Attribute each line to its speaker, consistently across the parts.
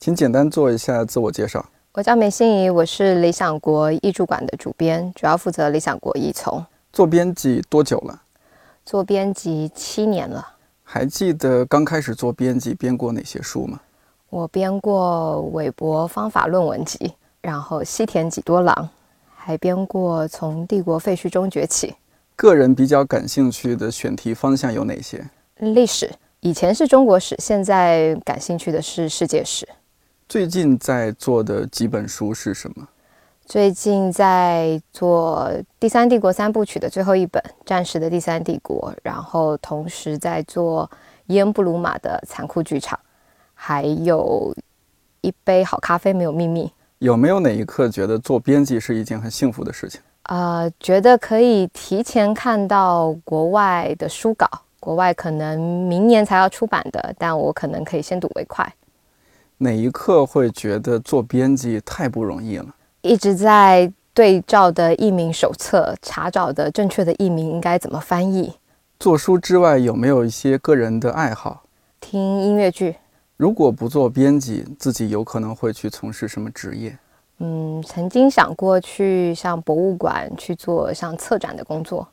Speaker 1: 请简单做一下自我介绍。
Speaker 2: 我叫梅心怡，我是理想国译著馆的主编，主要负责理想国译丛。
Speaker 1: 做编辑多久了？
Speaker 2: 做编辑七年了。
Speaker 1: 还记得刚开始做编辑编过哪些书吗？
Speaker 2: 我编过韦伯方法论文集，然后西田几多郎，还编过从帝国废墟中崛起。
Speaker 1: 个人比较感兴趣的选题方向有哪些？
Speaker 2: 历史，以前是中国史，现在感兴趣的是世界史。
Speaker 1: 最近在做的几本书是什么？
Speaker 2: 最近在做《第三帝国三部曲》的最后一本《战时的第三帝国》，然后同时在做伊恩布鲁马的《残酷剧场》，还有一杯好咖啡没有秘密。
Speaker 1: 有没有哪一刻觉得做编辑是一件很幸福的事情？
Speaker 2: 呃，觉得可以提前看到国外的书稿，国外可能明年才要出版的，但我可能可以先睹为快。
Speaker 1: 哪一刻会觉得做编辑太不容易了？
Speaker 2: 一直在对照的译名手册，查找的正确的译名应该怎么翻译。
Speaker 1: 做书之外，有没有一些个人的爱好？
Speaker 2: 听音乐剧。
Speaker 1: 如果不做编辑，自己有可能会去从事什么职业？
Speaker 2: 嗯，曾经想过去像博物馆去做像策展的工作。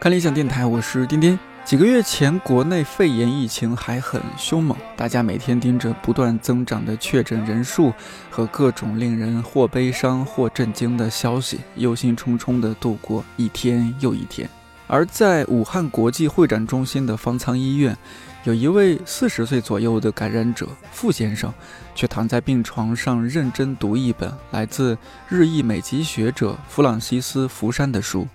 Speaker 1: 看理想电台，我是丁丁。几个月前，国内肺炎疫情还很凶猛，大家每天盯着不断增长的确诊人数和各种令人或悲伤或震惊的消息，忧心忡忡地度过一天又一天。而在武汉国际会展中心的方舱医院，有一位四十岁左右的感染者傅先生，却躺在病床上认真读一本来自日裔美籍学者弗朗西斯·福山的书《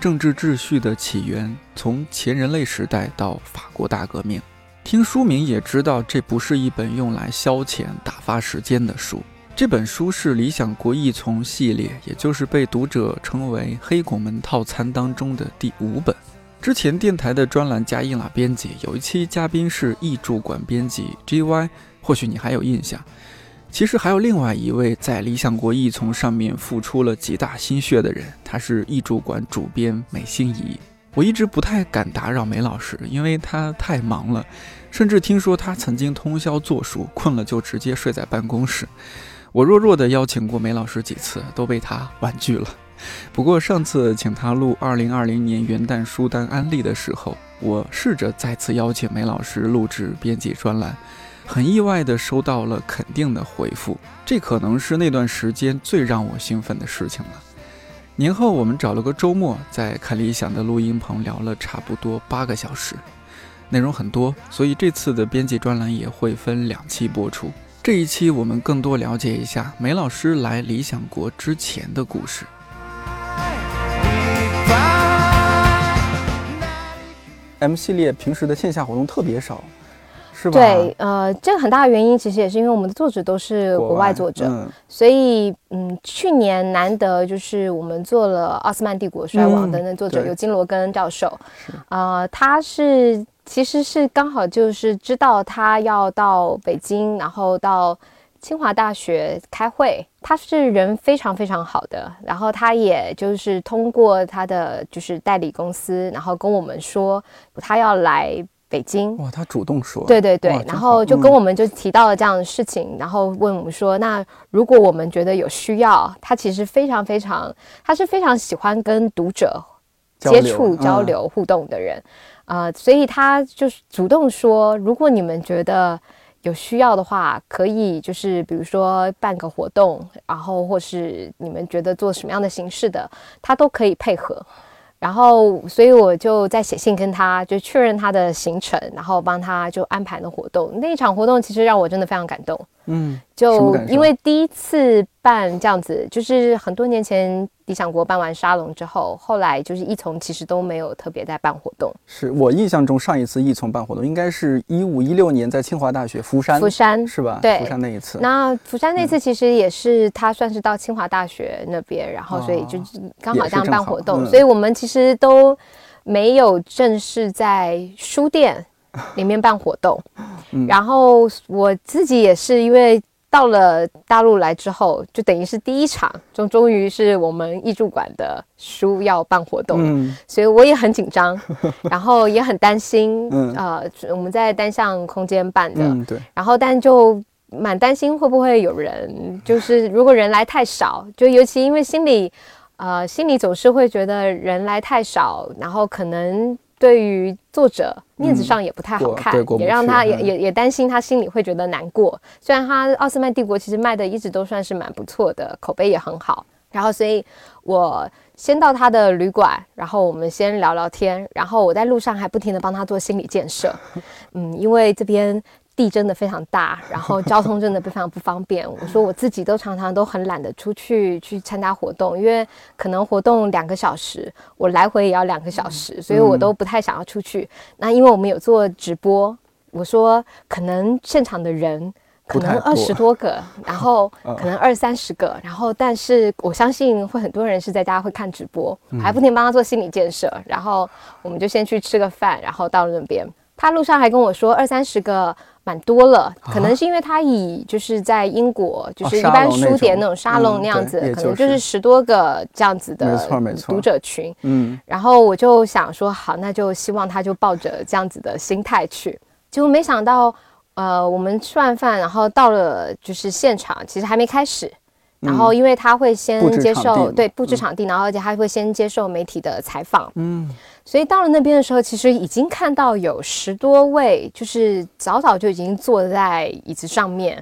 Speaker 1: 政治秩序的起源：从前人类时代到法国大革命》。听书名也知道，这不是一本用来消遣打发时间的书。这本书是理想国译丛系列，也就是被读者称为“黑拱门套餐”当中的第五本。之前电台的专栏加印了编辑，有一期嘉宾是译著馆编辑 G.Y，或许你还有印象。其实还有另外一位在理想国译丛上面付出了极大心血的人，他是译著馆主编美心怡。我一直不太敢打扰梅老师，因为他太忙了，甚至听说他曾经通宵做书，困了就直接睡在办公室。我弱弱的邀请过梅老师几次，都被他婉拒了。不过上次请他录二零二零年元旦书单安利的时候，我试着再次邀请梅老师录制编辑专栏，很意外的收到了肯定的回复，这可能是那段时间最让我兴奋的事情了。年后我们找了个周末，在看理想的录音棚聊了差不多八个小时，内容很多，所以这次的编辑专栏也会分两期播出。这一期我们更多了解一下梅老师来理想国之前的故事。M 系列平时的线下活动特别少，是吧？
Speaker 2: 对，呃，这个很大的原因其实也是因为我们的作者都是国外作者，所以嗯，去年难得就是我们做了《奥斯曼帝国衰亡》的那作者有金罗根教授，啊，他是。其实是刚好就是知道他要到北京，然后到清华大学开会。他是人非常非常好的，然后他也就是通过他的就是代理公司，然后跟我们说他要来北京。
Speaker 1: 哇，他主动说。
Speaker 2: 对对对，然后就跟我们就提到了这样的事情，然后问我们说，那如果我们觉得有需要，他其实非常非常，他是非常喜欢跟读者接触、交流、互动的人。啊，所以他就是主动说，如果你们觉得有需要的话，可以就是比如说办个活动，然后或是你们觉得做什么样的形式的，他都可以配合。然后，所以我就在写信跟他，就确认他的行程，然后帮他就安排了活动。那一场活动其实让我真的非常感动。
Speaker 1: 嗯，
Speaker 2: 就因为第一次办这样子，就是很多年前。理想国办完沙龙之后，后来就是一从其实都没有特别在办活动。
Speaker 1: 是我印象中上一次一从办活动，应该是一五一六年在清华大学福山，
Speaker 2: 福山
Speaker 1: 是吧？
Speaker 2: 对，
Speaker 1: 福山那一次。
Speaker 2: 那福山那次其实也是他算是到清华大学那边，然后所以就刚好这样办活动。所以我们其实都没有正式在书店里面办活动。然后我自己也是因为。到了大陆来之后，就等于是第一场，终终于是我们艺术馆的书要办活动，所以我也很紧张，然后也很担心。呃，我们在单向空间办的，
Speaker 1: 对。
Speaker 2: 然后，但就蛮担心会不会有人，就是如果人来太少，就尤其因为心里，呃，心里总是会觉得人来太少，然后可能。对于作者面子上也不太好看，也让他也也也担心他心里会觉得难过。虽然他《奥斯曼帝国》其实卖的一直都算是蛮不错的，口碑也很好。然后，所以我先到他的旅馆，然后我们先聊聊天，然后我在路上还不停的帮他做心理建设。嗯，因为这边。地真的非常大，然后交通真的非常不方便。我说我自己都常常都很懒得出去去参加活动，因为可能活动两个小时，我来回也要两个小时，所以我都不太想要出去。那因为我们有做直播，我说可能现场的人可能二十多个，然后可能二三十个，然后但是我相信会很多人是在家会看直播，还不停帮他做心理建设。然后我们就先去吃个饭，然后到了那边，他路上还跟我说二三十个。蛮多了，可能是因为他以就是在英国，就是一般书店那种沙龙那样子，可能就是十多个这样子的读者群。嗯，然后我就想说，好，那就希望他就抱着这样子的心态去。结果没想到，呃，我们吃完饭，然后到了就是现场，其实还没开始。然后因为他会先接受对布置场地，然后而且他会先接受媒体的采访。嗯。所以到了那边的时候，其实已经看到有十多位，就是早早就已经坐在椅子上面。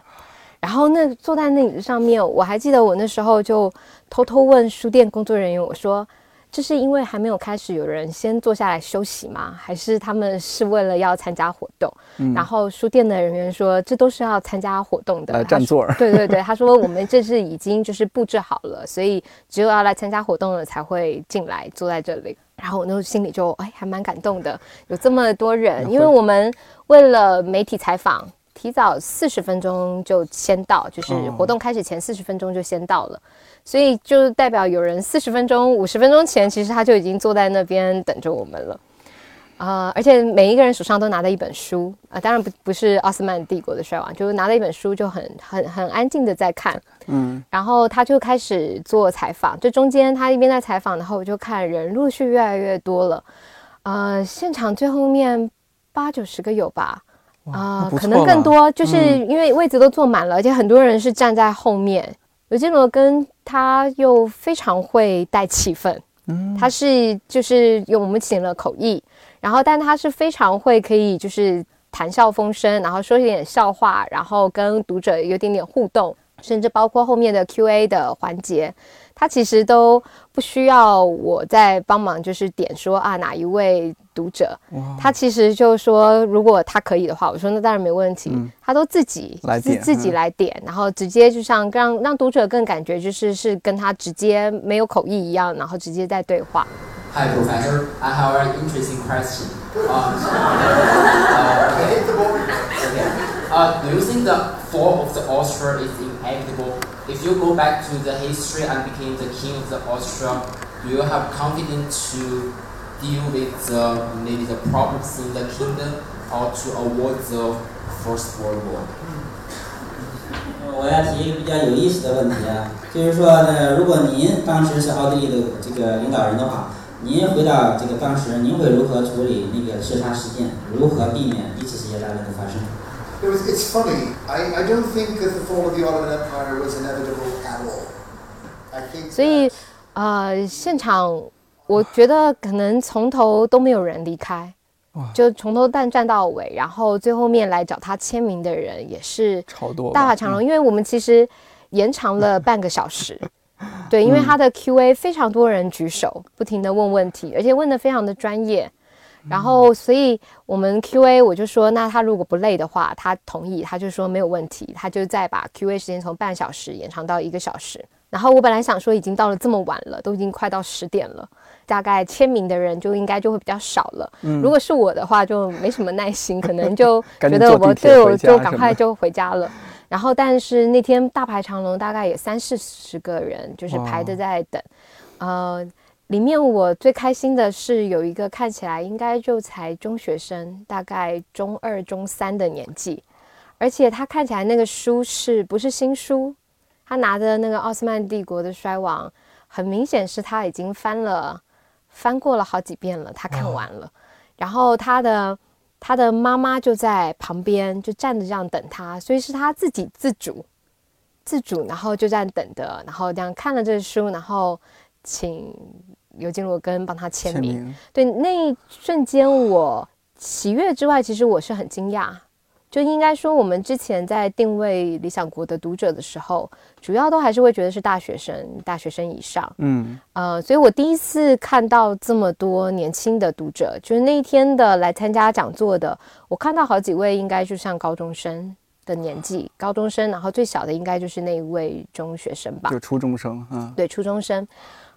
Speaker 2: 然后那坐在那椅子上面，我还记得我那时候就偷偷问书店工作人员，我说：“这是因为还没有开始，有人先坐下来休息吗？还是他们是为了要参加活动？”然后书店的人员说：“这都是要参加活动的。”
Speaker 1: 占座。
Speaker 2: 对对对，他说：“我们这是已经就是布置好了，所以只有要来参加活动的才会进来坐在这里。”然后我那时候心里就哎还蛮感动的，有这么多人，因为我们为了媒体采访，提早四十分钟就先到，就是活动开始前四十分钟就先到了，所以就代表有人四十分钟、五十分钟前，其实他就已经坐在那边等着我们了。啊，而且每一个人手上都拿着一本书啊，当然不不是奥斯曼帝国的衰亡，就是拿着一本书就很很很安静的在看，嗯，然后他就开始做采访，这中间他一边在采访，然后我就看人陆续越来越多了，呃，现场最后面八九十个有吧，
Speaker 1: 啊，
Speaker 2: 可能更多，就是因为位子都坐满了，而且很多人是站在后面，刘建罗跟他又非常会带气氛，嗯，他是就是用我们请了口译。然后，但他是非常会可以就是谈笑风生，然后说一点笑话，然后跟读者有点点互动，甚至包括后面的 Q&A 的环节，他其实都不需要我在帮忙，就是点说啊哪一位读者，他其实就说如果他可以的话，我说那当然没问题，他都自己
Speaker 1: 自
Speaker 2: 自己来点，然后直接就像让让读者更感觉就是是跟他直接没有口译一样，然后直接在对话。
Speaker 3: Hi, Professor. I have an interesting question. Uh, uh, okay. okay. Uh, do you think the fall of the Austria is inevitable? If you go back to the history and became the king of the Austria, do you have confidence to deal with the, maybe the problems in the kingdom or to avoid the First World War?
Speaker 4: 我要提一个比较有意思的问题啊，就是说呢，如果您当时是奥地利的这个领导人的话，您回到这个当时，您会如何处理那个刺杀事件？如何避免一次世界大战的发生
Speaker 5: ？It was. It's funny. I I don't think that the fall of the Ottoman Empire was inevitable at all. I think.
Speaker 2: 所以，呃，现场我觉得可能从头都没有人离开，就从头但站到尾，然后最后面来找他签名的人也是
Speaker 1: 超多，
Speaker 2: 大排长龙。因为我们其实延长了半个小时。对，因为他的 Q&A 非常多人举手，不停的问问题，而且问的非常的专业。然后，所以我们 Q&A 我就说，那他如果不累的话，他同意，他就说没有问题，他就再把 Q&A 时间从半小时延长到一个小时。然后我本来想说，已经到了这么晚了，都已经快到十点了，大概签名的人就应该就会比较少了。如果是我的话，就没什么耐心，可能就 觉得我对我就赶快就回家了。然后，但是那天大排长龙，大概也三四十个人，就是排着在等。呃，里面我最开心的是有一个看起来应该就才中学生，大概中二、中三的年纪，而且他看起来那个书是不是新书？他拿着那个奥斯曼帝国的衰亡，很明显是他已经翻了翻过了好几遍了，他看完了。然后他的他的妈妈就在旁边就站着这样等他，所以是他自己自主自主，然后就这样等的，然后这样看了这书，然后请。尤金罗根帮他签名，对那一瞬间我喜悦之外，其实我是很惊讶。就应该说，我们之前在定位理想国的读者的时候，主要都还是会觉得是大学生、大学生以上。嗯，呃，所以我第一次看到这么多年轻的读者，就是那一天的来参加讲座的，我看到好几位应该就像高中生的年纪，高中生，然后最小的应该就是那一位中学生吧，
Speaker 1: 就初中生，嗯，
Speaker 2: 对，初中生，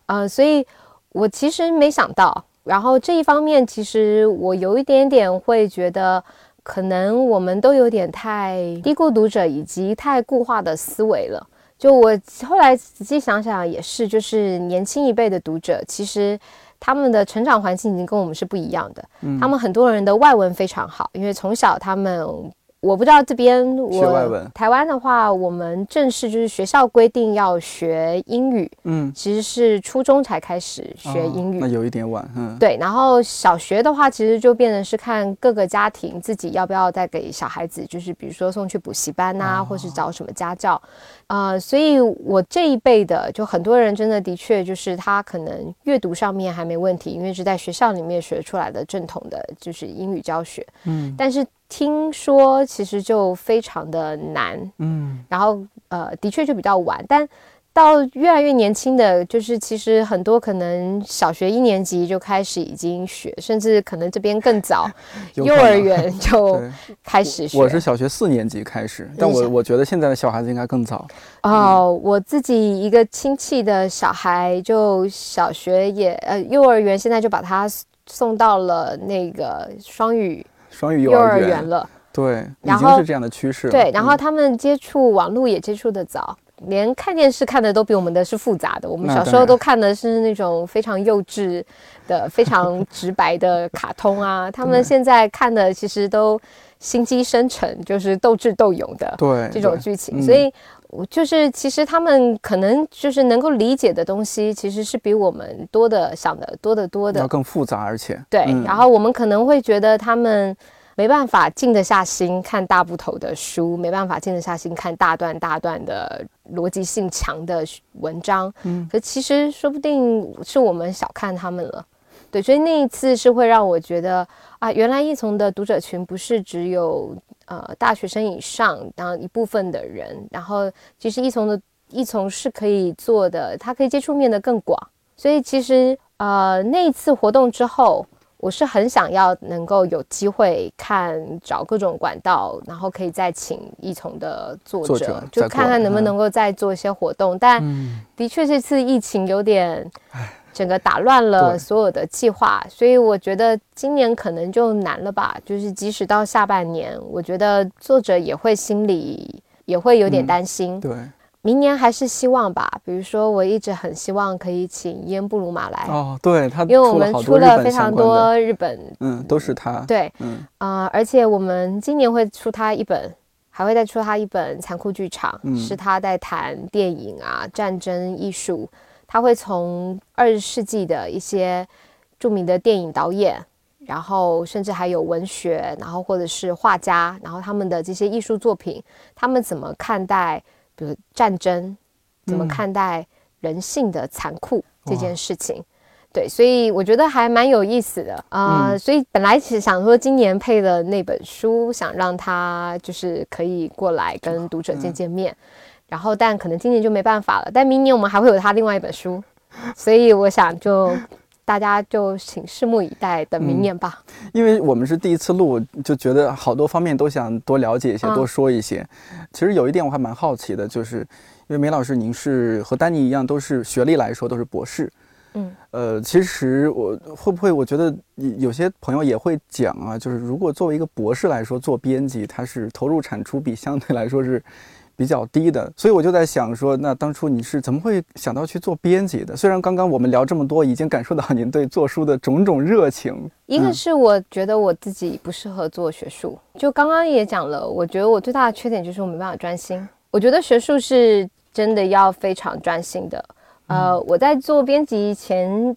Speaker 2: 呃，所以。我其实没想到，然后这一方面，其实我有一点点会觉得，可能我们都有点太低估读者以及太固化的思维了。就我后来仔细想想，也是，就是年轻一辈的读者，其实他们的成长环境已经跟我们是不一样的。他们很多人的外文非常好，因为从小他们。我不知道这边我台湾的话，我们正式就是学校规定要学英语，嗯，其实是初中才开始学英语，
Speaker 1: 那有一点晚，嗯，
Speaker 2: 对。然后小学的话，其实就变成是看各个家庭自己要不要再给小孩子，就是比如说送去补习班呐，或是找什么家教，啊，所以我这一辈的就很多人真的的确就是他可能阅读上面还没问题，因为是在学校里面学出来的正统的就是英语教学，嗯，但是。听说其实就非常的难，嗯，然后呃，的确就比较晚，但到越来越年轻的，就是其实很多可能小学一年级就开始已经学，甚至可能这边更早，幼儿园就开始学。
Speaker 1: 我是小学四年级开始，但我我觉得现在的小孩子应该更早。
Speaker 2: 哦，我自己一个亲戚的小孩就小学也呃幼儿园，现在就把他送到了那个双语。
Speaker 1: 双语幼
Speaker 2: 儿
Speaker 1: 园
Speaker 2: 了，
Speaker 1: 对，已经是这样的趋势。
Speaker 2: 对，然后他们接触网络也接触的早，连看电视看的都比我们的是复杂的。我们小时候都看的是那种非常幼稚的、非常 直白的卡通啊，他们现在看的其实都心机深沉，就是斗智斗勇的
Speaker 1: 对
Speaker 2: 这种剧情，所以。我就是，其实他们可能就是能够理解的东西，其实是比我们多的想的多得多的，
Speaker 1: 要更复杂，而且
Speaker 2: 对。然后我们可能会觉得他们没办法静得下心看大部头的书，没办法静得下心看大段大段的逻辑性强的文章。嗯，可其实说不定是我们小看他们了。对，所以那一次是会让我觉得啊，原来一从的读者群不是只有。呃，大学生以上，然后一部分的人，然后其实一从的一从是可以做的，他可以接触面的更广，所以其实呃那一次活动之后，我是很想要能够有机会看找各种管道，然后可以再请一从的作者，就看看能不能够再做一些活动，但的确这次疫情有点。整个打乱了所有的计划，所以我觉得今年可能就难了吧。就是即使到下半年，我觉得作者也会心里也会有点担心。
Speaker 1: 对，
Speaker 2: 明年还是希望吧。比如说，我一直很希望可以请伊恩布鲁马来。
Speaker 1: 哦，对他，
Speaker 2: 因为我们出了非常多日本，
Speaker 1: 嗯，都是他。
Speaker 2: 对，嗯啊，而且我们今年会出他一本，还会再出他一本《残酷剧场》，是他在谈电影啊、战争艺术。他会从二十世纪的一些著名的电影导演，然后甚至还有文学，然后或者是画家，然后他们的这些艺术作品，他们怎么看待，比如战争，怎么看待人性的残酷这件事情？对，所以我觉得还蛮有意思的啊。所以本来其实想说今年配的那本书，想让他就是可以过来跟读者见见面。然后，但可能今年就没办法了。但明年我们还会有他另外一本书，所以我想就大家就请拭目以待，等明年吧。
Speaker 1: 因为我们是第一次录，就觉得好多方面都想多了解一些，多说一些。其实有一点我还蛮好奇的，就是因为梅老师您是和丹尼一样，都是学历来说都是博士。嗯，呃，其实我会不会，我觉得有些朋友也会讲啊，就是如果作为一个博士来说做编辑，他是投入产出比相对来说是。比较低的，所以我就在想说，那当初你是怎么会想到去做编辑的？虽然刚刚我们聊这么多，已经感受到您对做书的种种热情。
Speaker 2: 一个是我觉得我自己不适合做学术，就刚刚也讲了，我觉得我最大的缺点就是我没办法专心。我觉得学术是真的要非常专心的。呃，我在做编辑前。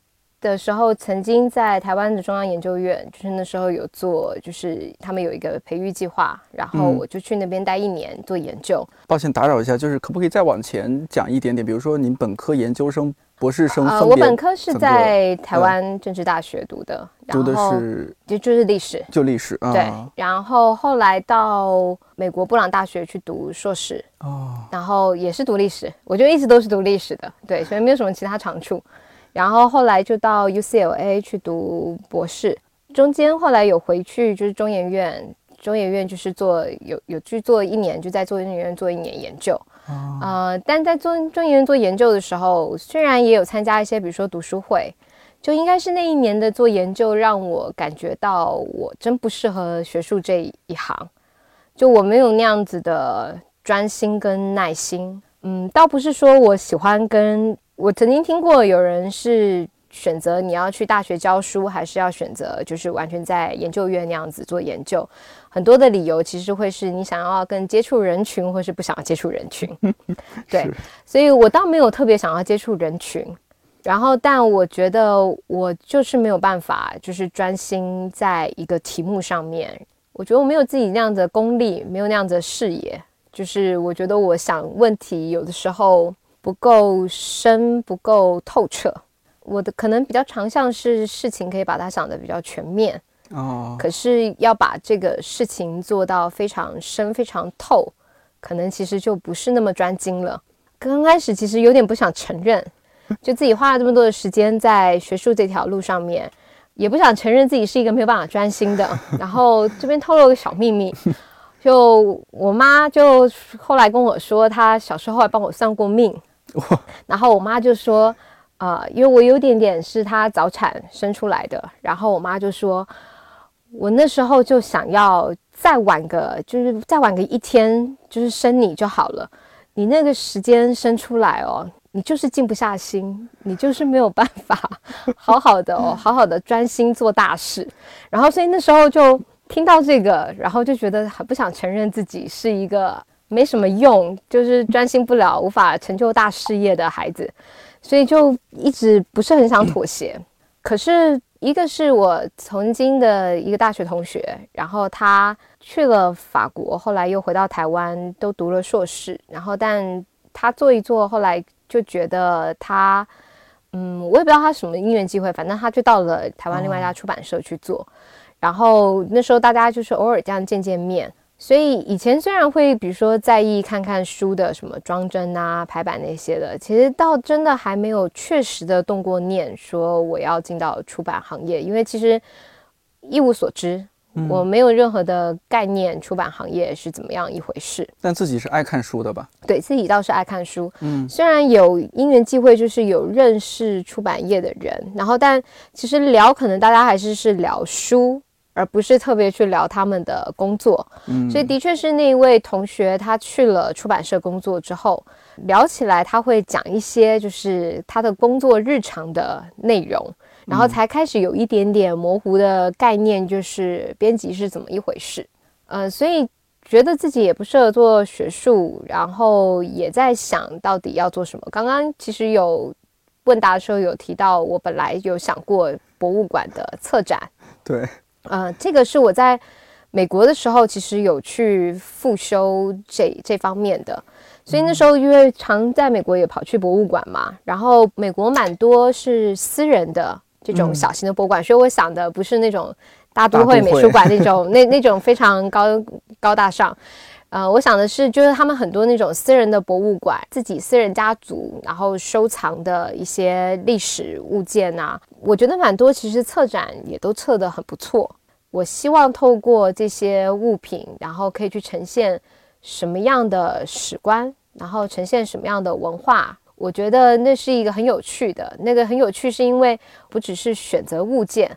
Speaker 2: 的时候，曾经在台湾的中央研究院，就是那时候有做，就是他们有一个培育计划，然后我就去那边待一年做研究。
Speaker 1: 抱歉打扰一下，就是可不可以再往前讲一点点？比如说您本科、研究生、博士生
Speaker 2: 呃，我本科是在台湾政治大学读的，
Speaker 1: 读的是
Speaker 2: 就就是历史，
Speaker 1: 就历史。
Speaker 2: 对，然后后来到美国布朗大学去读硕士，哦，然后也是读历史，我就一直都是读历史的，对，所以没有什么其他长处。然后后来就到 UCLA 去读博士，中间后来有回去就是中研院，中研院就是做有有去做一年，就在中研院做一年研究，呃，但在做中研院做研究的时候，虽然也有参加一些，比如说读书会，就应该是那一年的做研究让我感觉到我真不适合学术这一行，就我没有那样子的专心跟耐心，嗯，倒不是说我喜欢跟。我曾经听过有人是选择你要去大学教书，还是要选择就是完全在研究院那样子做研究。很多的理由其实会是你想要更接触人群，或是不想要接触人群。对，所以我倒没有特别想要接触人群。然后，但我觉得我就是没有办法，就是专心在一个题目上面。我觉得我没有自己那样的功力，没有那样的视野。就是我觉得我想问题有的时候。不够深，不够透彻。我的可能比较长项是事情可以把它想得比较全面哦，可是要把这个事情做到非常深、非常透，可能其实就不是那么专精了。刚开始其实有点不想承认，就自己花了这么多的时间在学术这条路上面，也不想承认自己是一个没有办法专心的。然后这边透露个小秘密。就我妈就后来跟我说，她小时候还帮我算过命。然后我妈就说，呃，因为我有点点是她早产生出来的，然后我妈就说，我那时候就想要再晚个，就是再晚个一天，就是生你就好了。你那个时间生出来哦，你就是静不下心，你就是没有办法好好的哦，好好的专心做大事。然后所以那时候就听到这个，然后就觉得很不想承认自己是一个。没什么用，就是专心不了，无法成就大事业的孩子，所以就一直不是很想妥协。可是，一个是我曾经的一个大学同学，然后他去了法国，后来又回到台湾，都读了硕士。然后，但他做一做，后来就觉得他，嗯，我也不知道他什么因缘机会，反正他就到了台湾另外一家出版社去做。然后那时候大家就是偶尔这样见见面。所以以前虽然会，比如说在意看看书的什么装帧啊、排版那些的，其实倒真的还没有确实的动过念，说我要进到出版行业，因为其实一无所知，我没有任何的概念，出版行业是怎么样一回事。
Speaker 1: 但自己是爱看书的吧？
Speaker 2: 对自己倒是爱看书，嗯，虽然有因缘际会，就是有认识出版业的人，然后但其实聊可能大家还是是聊书。而不是特别去聊他们的工作，嗯，所以的确是那一位同学，他去了出版社工作之后，聊起来他会讲一些就是他的工作日常的内容，然后才开始有一点点模糊的概念，就是编辑是怎么一回事，呃，所以觉得自己也不适合做学术，然后也在想到底要做什么。刚刚其实有问答的时候有提到，我本来有想过博物馆的策展，
Speaker 1: 对。
Speaker 2: 呃，这个是我在美国的时候，其实有去复修这这方面的，所以那时候因为常在美国也跑去博物馆嘛，然后美国蛮多是私人的这种小型的博物馆，所以我想的不是那种大都会美术馆那种那 那种非常高高大上，呃，我想的是就是他们很多那种私人的博物馆，自己私人家族然后收藏的一些历史物件啊。我觉得蛮多，其实策展也都策得很不错。我希望透过这些物品，然后可以去呈现什么样的史观，然后呈现什么样的文化。我觉得那是一个很有趣的。那个很有趣，是因为不只是选择物件，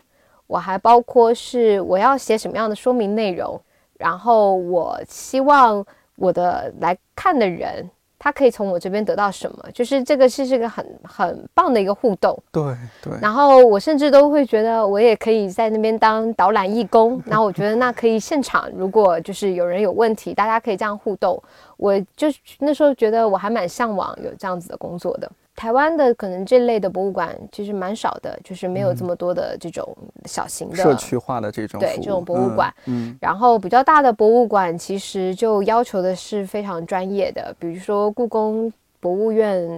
Speaker 2: 我还包括是我要写什么样的说明内容，然后我希望我的来看的人。他可以从我这边得到什么？就是这个是这个很很棒的一个互动，
Speaker 1: 对对。
Speaker 2: 然后我甚至都会觉得，我也可以在那边当导览义工。然后我觉得那可以现场，如果就是有人有问题，大家可以这样互动。我就那时候觉得我还蛮向往有这样子的工作的。台湾的可能这类的博物馆其实蛮少的，就是没有这么多的这种小型的
Speaker 1: 社区化的这种
Speaker 2: 对这种博物馆。嗯，然后比较大的博物馆其实就要求的是非常专业的，比如说故宫博物院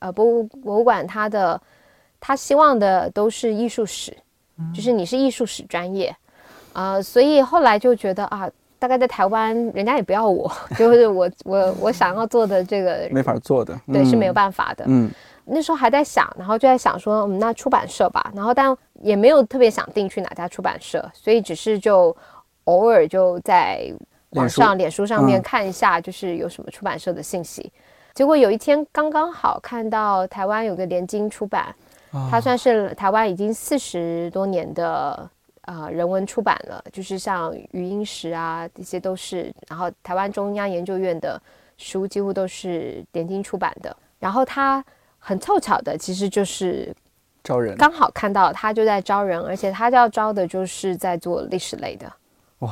Speaker 2: 呃博物博物馆，它的它希望的都是艺术史，就是你是艺术史专业啊，所以后来就觉得啊。大概在台湾，人家也不要我，就是我我我想要做的这个
Speaker 1: 没法做的，
Speaker 2: 对，是没有办法的。嗯，那时候还在想，然后就在想说，嗯，那出版社吧，然后但也没有特别想定去哪家出版社，所以只是就偶尔就在网上脸书上面看一下，就是有什么出版社的信息。结果有一天刚刚好看到台湾有个联经出版，它算是台湾已经四十多年的。呃，人文出版了，就是像语音史啊，这些都是。然后台湾中央研究院的书几乎都是点睛出版的。然后他很凑巧的，其实就是
Speaker 1: 招人，
Speaker 2: 刚好看到他就在招人，而且他要招的就是在做历史类的、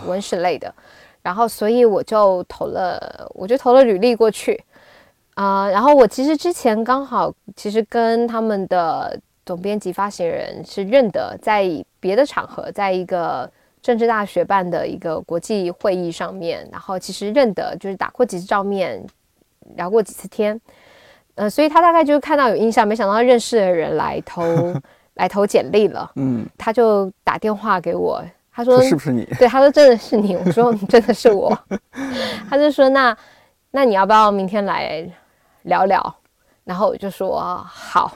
Speaker 2: 文史类的。然后所以我就投了，我就投了履历过去啊。然后我其实之前刚好其实跟他们的。总编辑、发行人是认得，在别的场合，在一个政治大学办的一个国际会议上面，然后其实认得，就是打过几次照面，聊过几次天，呃，所以他大概就是看到有印象，没想到认识的人来投 来投简历了，嗯，他就打电话给我，他说
Speaker 1: 是不是你？
Speaker 2: 对，他说真的是你，我说真的是我，他就说那那你要不要明天来聊聊？然后我就说好。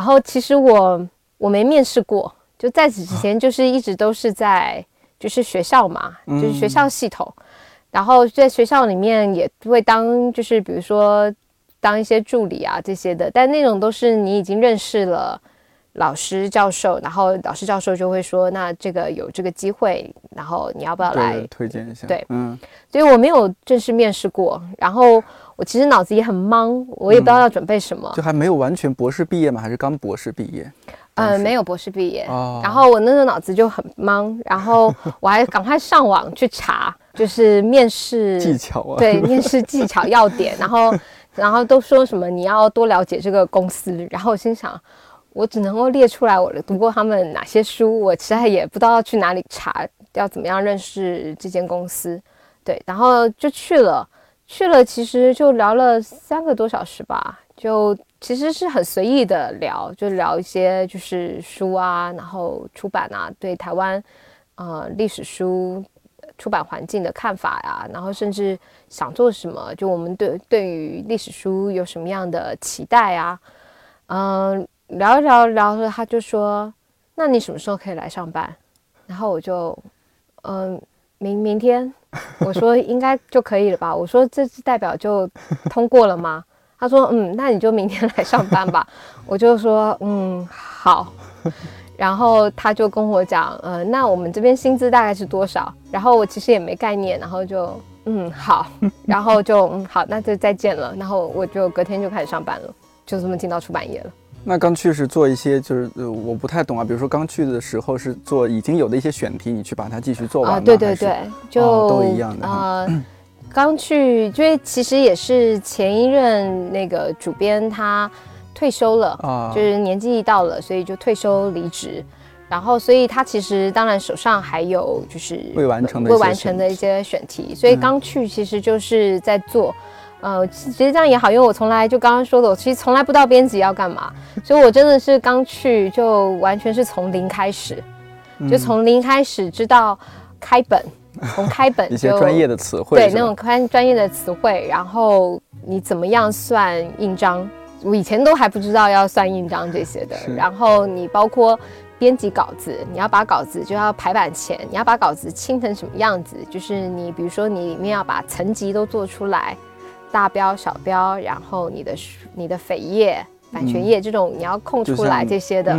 Speaker 2: 然后其实我我没面试过，就在此之前就是一直都是在就是学校嘛，就是学校系统，然后在学校里面也会当就是比如说当一些助理啊这些的，但那种都是你已经认识了老师教授，然后老师教授就会说那这个有这个机会，然后你要不要来？
Speaker 1: 推荐一下？
Speaker 2: 对，嗯，所以我没有正式面试过，然后。我其实脑子也很懵，我也不知道要准备什么，
Speaker 1: 就还没有完全博士毕业吗？还是刚博士毕业？
Speaker 2: 嗯，没有博士毕业。然后我那时候脑子就很懵，然后我还赶快上网去查，就是面试
Speaker 1: 技巧啊，
Speaker 2: 对，面试技巧要点。然后，然后都说什么你要多了解这个公司。然后我心想，我只能够列出来我读过他们哪些书，我实在也不知道要去哪里查，要怎么样认识这间公司。对，然后就去了。去了，其实就聊了三个多小时吧，就其实是很随意的聊，就聊一些就是书啊，然后出版啊，对台湾呃历史书出版环境的看法呀，然后甚至想做什么，就我们对对于历史书有什么样的期待啊，嗯，聊一聊聊着，他就说，那你什么时候可以来上班？然后我就嗯。明明天，我说 应该就可以了吧？我说这次代表就通过了吗？他说嗯，那你就明天来上班吧。我就说嗯好，然后他就跟我讲，呃，那我们这边薪资大概是多少？然后我其实也没概念，然后就嗯好，然后就嗯好，那就再见了。然后我就隔天就开始上班了，就这么进到出版业了。
Speaker 1: 那刚去是做一些，就是呃，我不太懂啊。比如说刚去的时候是做已经有的一些选题，你去把它继续做完啊？
Speaker 2: 对对对，就
Speaker 1: 都一样的啊。
Speaker 2: 刚去，因为其实也是前一任那个主编他退休了啊，就是年纪一到了，所以就退休离职。然后，所以他其实当然手上还有就是
Speaker 1: 未完成的
Speaker 2: 未完成的一些选题，所以刚去其实就是在做。呃，其实这样也好，因为我从来就刚刚说的，我其实从来不知道编辑要干嘛，所以我真的是刚去就完全是从零开始，就从零开始知道开本，从开本
Speaker 1: 一些专业的词汇，
Speaker 2: 对那种专专业的词汇，然后你怎么样算印章，我以前都还不知道要算印章这些的，然后你包括编辑稿子，你要把稿子就要排版前，你要把稿子清成什么样子，就是你比如说你里面要把层级都做出来。大标、小标，然后你的你的扉页、版权页这种你要空出来这些的，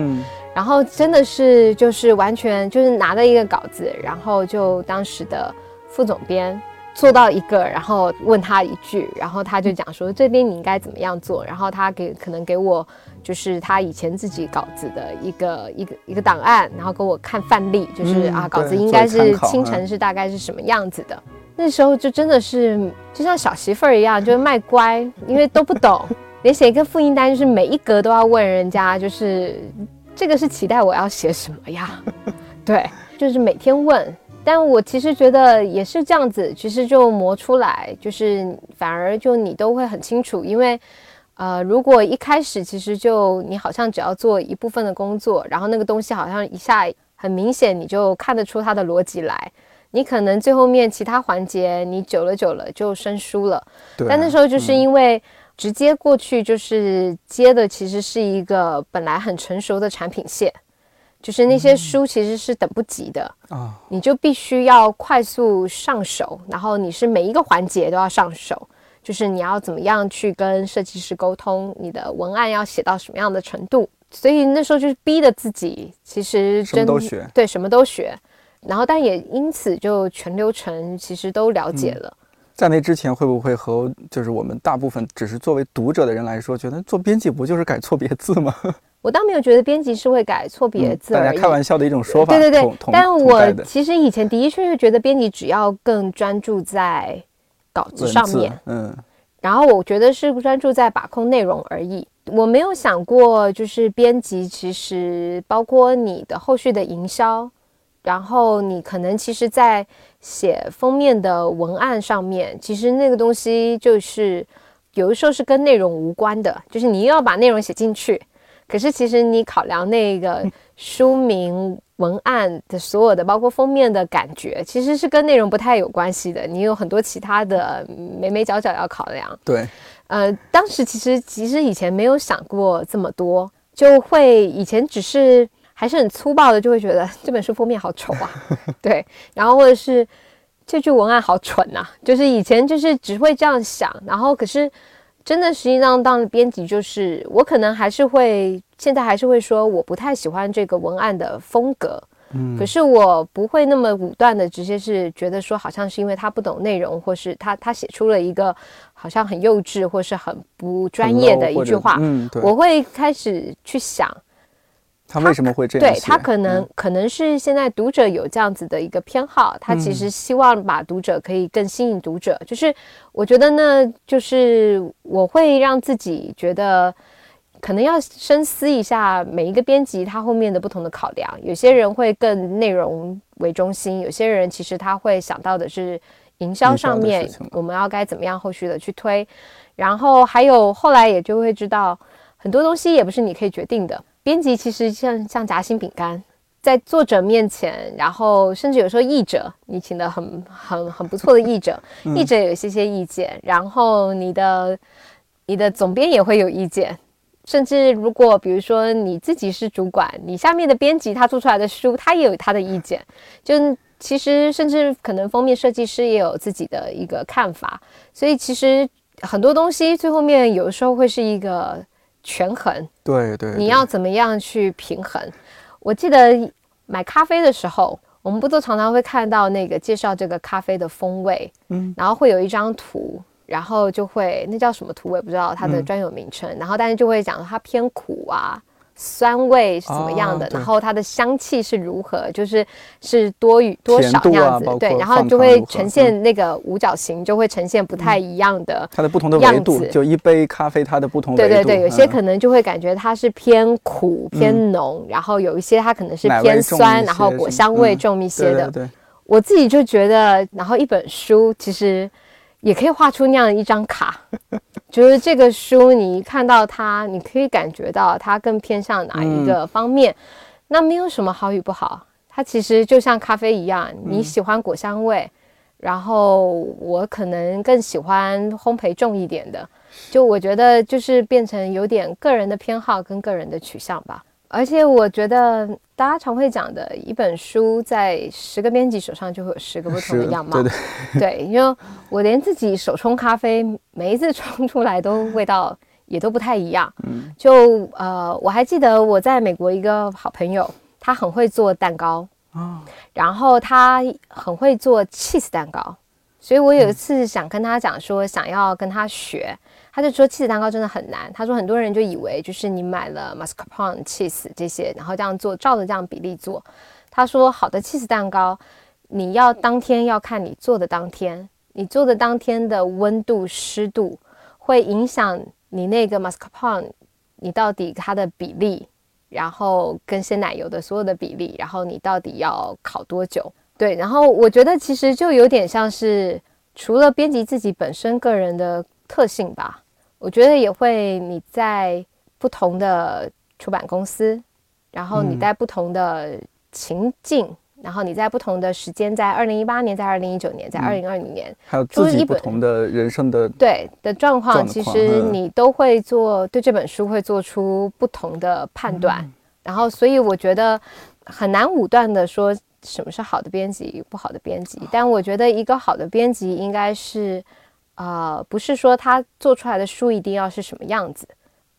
Speaker 2: 然后真的是就是完全就是拿了一个稿子，然后就当时的副总编做到一个，然后问他一句，然后他就讲说这边你应该怎么样做，然后他给可能给我就是他以前自己稿子的一个一个一个档案，然后给我看范例，就是、
Speaker 1: 嗯
Speaker 2: 啊稿子应该是清晨是大概是什么样子的。那时候就真的是就像小媳妇儿一样，就是卖乖，因为都不懂，连写一个复印单，就是每一格都要问人家，就是这个是期待我要写什么呀？对，就是每天问。但我其实觉得也是这样子，其实就磨出来，就是反而就你都会很清楚，因为呃，如果一开始其实就你好像只要做一部分的工作，然后那个东西好像一下很明显，你就看得出它的逻辑来。你可能最后面其他环节你久了久了就生疏了，
Speaker 1: 对啊，
Speaker 2: 但那时候就是
Speaker 1: 嗯
Speaker 2: 因为直接过去就是接的其实是一个本来很成熟的产品线，就是那
Speaker 1: 嗯
Speaker 2: 些书其实是等不及的，
Speaker 1: 啊，
Speaker 2: 你就必须要快速上手，然后你是每一个环节都要上手，就是你要怎么样去跟设计师沟通，你的文案要写到什么样的程度，所以那时候就是逼着自己，其实真
Speaker 1: 都学
Speaker 2: 对，什么都学。然后，但也因此就全流程其实都了解
Speaker 1: 嗯
Speaker 2: 了。
Speaker 1: 在那之前会不会和就是我们大部分只是作为读者的人来说，觉得做编辑不就是改错别字吗？
Speaker 2: 我倒没有觉得编辑是会改错别字。
Speaker 1: 嗯大家开玩笑的一种说法。
Speaker 2: 对对对但我其实以前的确是觉得编辑只要更专注在稿子上面，
Speaker 1: 嗯，
Speaker 2: 然后我觉得是专注在把控内容而已。我没有想过，就是编辑其实包括你的后续的营销，然后你可能其实在写封面的文案上面，其实那个东西就是有的时候是跟内容无关的，就是你又要把内容写进去，可是其实你考量那个书名、文案的所有的，包括封面的感觉，其实是跟内容不太有关系的。你有很多其他的眉眉角角要考量。
Speaker 1: 对，
Speaker 2: 呃，当时其实其实以前没有想过这么多，就会以前只是还是很粗暴的，就会觉得 这本书封面好丑啊，对，然后或者是这句文案好蠢呐、就是以前就是只会这样想，然后可是真的实际上当了编辑，就是我可能还是会现在还是会说我不太喜欢这个文案的风格，
Speaker 1: 嗯。
Speaker 2: 可是我不会那么武断的，直接是觉得说好像是因为他不懂内容，或是他他写出了一个好像很幼稚或是很不专业的一句话，
Speaker 1: 嗯，
Speaker 2: 我会开始去想，
Speaker 1: 他为什么会这样？
Speaker 2: 对他可能、
Speaker 1: 嗯
Speaker 2: 可能是现在读者有这样子的一个偏好，他其
Speaker 1: 嗯
Speaker 2: 实希望把读者可以更吸引读者。就是我觉得呢，就是我会让自己觉得。可能要深思一下每一个编辑他后面的不同的考量，有些人会更内容为中心，有些人其实他会想到的是营销上面我们要该怎么样后续的去推，然后还有后来也就会知道很多东西也不是你可以决定的。编辑其实像像夹心饼干，在作者面前，然后甚至有时候译者，你请的很很很不错的译者，译者有一些些意见，然后你的你的总编也会有意见。甚至如果比如说你自己是主管，你下面的编辑他做出来的书，他也有他的意见。就其实甚至可能封面设计师也有自己的一个看法，所以其实很多东西最后面有的时候会是一个权衡，
Speaker 1: 对对，对
Speaker 2: 你要怎么样去平衡？我记得买咖啡的时候，我们不都常常会看到那个介绍这个咖啡的风味，
Speaker 1: 嗯，
Speaker 2: 然后会有一张图，然后就会那叫什么图我也不知道它的
Speaker 1: 嗯
Speaker 2: 专有名称，然后但是就会讲它偏苦啊。酸味是怎么样的？然后它的香气是如何？就是是多与多少那样子，对，然后就会呈现那个五角形，就会呈现不太一样的
Speaker 1: 它的不同的
Speaker 2: 样
Speaker 1: 维度，
Speaker 2: 子
Speaker 1: 就一杯咖啡它的不同维度，
Speaker 2: 对对对，有些
Speaker 1: 嗯
Speaker 2: 可能就会感觉它是偏苦、偏浓，然后有一些它可能是偏酸，然后果香味
Speaker 1: 嗯。
Speaker 2: 重一些的。
Speaker 1: 对对对，
Speaker 2: 我自己就觉得，然后一本书其实也可以画出那样一张卡，就是这个书你一看到它，你可以感觉到它更偏向哪一个方面。那没有什么好与不好，它其实就像咖啡一样，你喜欢果香味。然后我可能更喜欢烘焙重一点的，就我觉得就是变成有点个人的偏好跟个人的取向吧。而且我觉得大家常会讲的，一本书在十个编辑手上就会有十个不同的样貌。
Speaker 1: 对对，
Speaker 2: 对，因为我连自己手冲咖啡，每一次冲出来都味道也都不太一样。
Speaker 1: 嗯，
Speaker 2: 就呃，我还记得我在美国一个好朋友，他很会做蛋糕，
Speaker 1: 哦，
Speaker 2: 然后他很会做 cheese 蛋糕。所以我有一次想跟他讲说，想要跟他学，他就说 cheese 蛋糕真的很难。他说很多人就以为就是你买了 mascarpone cheese 这些，然后这样做，照着这样比例做。他说好的 cheese 蛋糕，你要当天要看你做的当天，你做的当天的温度湿度会影响你那个 mascarpone，你到底它的比例，然后跟鲜奶油的所有的比例，然后你到底要烤多久？对，然后我觉得其实就有点像是除了编辑自己本身个人的特性吧，我觉得也会你在不同的出版公司，然后你在不同的情境，然后你在不同的时间，在二零一八年，在二零一九年，在二零二零年，
Speaker 1: 还有自己不同的人生的
Speaker 2: 对的状况，其实你都会做对这本书会做出不同的判断，然后所以我觉得很难武断的说。什么是好的编辑，不好的编辑？但我觉得一个好的编辑应该是，呃，不是说他做出来的书一定要是什么样子，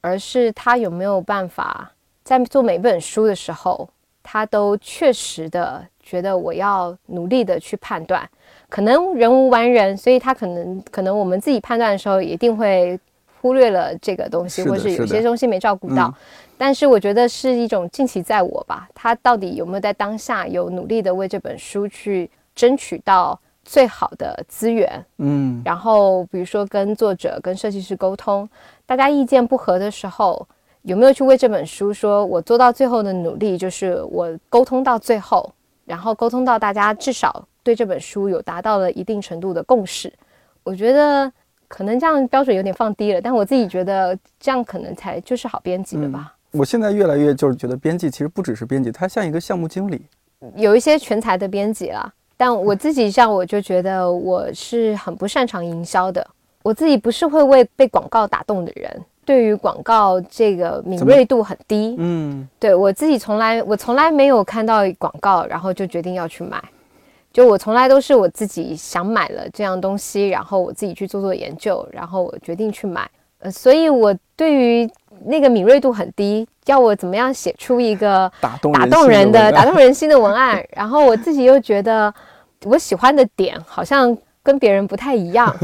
Speaker 2: 而是他有没有办法在做每本书的时候，他都确实的觉得我要努力的去判断。可能人无完人，所以他可能可能我们自己判断的时候，一定会忽略了这个东西，或是有些东西没照顾到。但是我觉得是一种尽其在我吧，他到底有没有在当下有努力的为这本书去争取到最好的资源？嗯，然后比如说跟作者、跟设计师沟通，大家意见不合的时候，有没有去为这本书说，我做到最后的努力就是我沟通到最后，然后沟通到大家至少对这本书有达到了一定程度的共识。我觉得可能这样标准有点放低了，但我自己觉得这样可能才就是好编辑了吧。
Speaker 1: 我现在越来越就是觉得编辑其实不只是编辑，他像一个项目经理，
Speaker 2: 有一些全才的编辑啦。但我自己像我就觉得我是很不擅长营销的，我自己不是会为被广告打动的人，对于广告这个敏锐度很低。嗯，对我自己从来我从来没有看到广告，然后就决定要去买，就我从来都是我自己想买了这样东西，然后我自己去做做研究，然后我决定去买。呃，所以我对于那个敏锐度很低，要我怎么样写出一个
Speaker 1: 打动
Speaker 2: 打动人的、打动人心的文案？然后我自己又觉得我喜欢的点好像跟别人不太一样，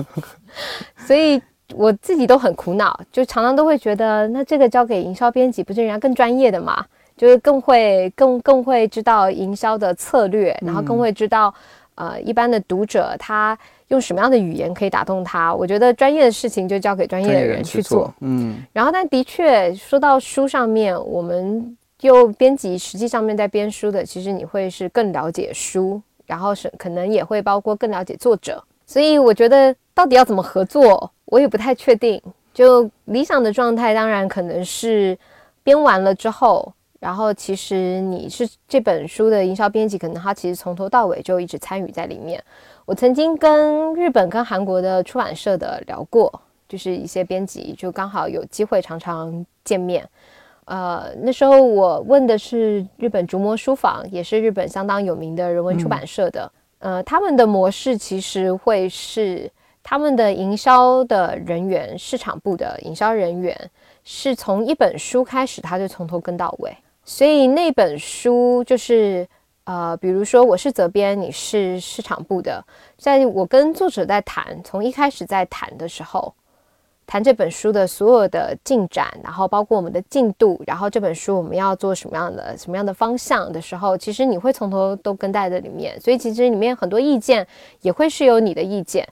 Speaker 2: 所以我自己都很苦恼，就常常都会觉得，那这个交给营销编辑不是人家更专业的嘛？就是更会、更更会知道营销的策略，然后更会知道呃一般的读者他。用什么样的语言可以打动他？我觉得专业的事情就交给专业的人去做。嗯，然后但的确说到书上面，我们又编辑实际上面在编书的，其实你会是更了解书，然后是可能也会包括更了解作者。所以我觉得到底要怎么合作，我也不太确定。就理想的状态，当然可能是编完了之后，然后其实你是这本书的营销编辑，可能他其实从头到尾就一直参与在里面。我曾经跟日本、跟韩国的出版社的聊过，就是一些编辑，就刚好有机会常常见面。呃，那时候我问的是日本竹魔书房，也是日本相当有名的人文出版社的。呃，他们的模式其实会是他们的营销的人员、市场部的营销人员，是从一本书开始，他就从头跟到尾，所以那本书就是。呃，比如说我是责编，你是市场部的，在我跟作者在谈，从一开始在谈的时候，谈这本书的所有的进展，然后包括我们的进度，然后这本书我们要做什么样的什么样的方向的时候，其实你会从头都跟在这里面，所以其实里面很多意见也会是有你的意见，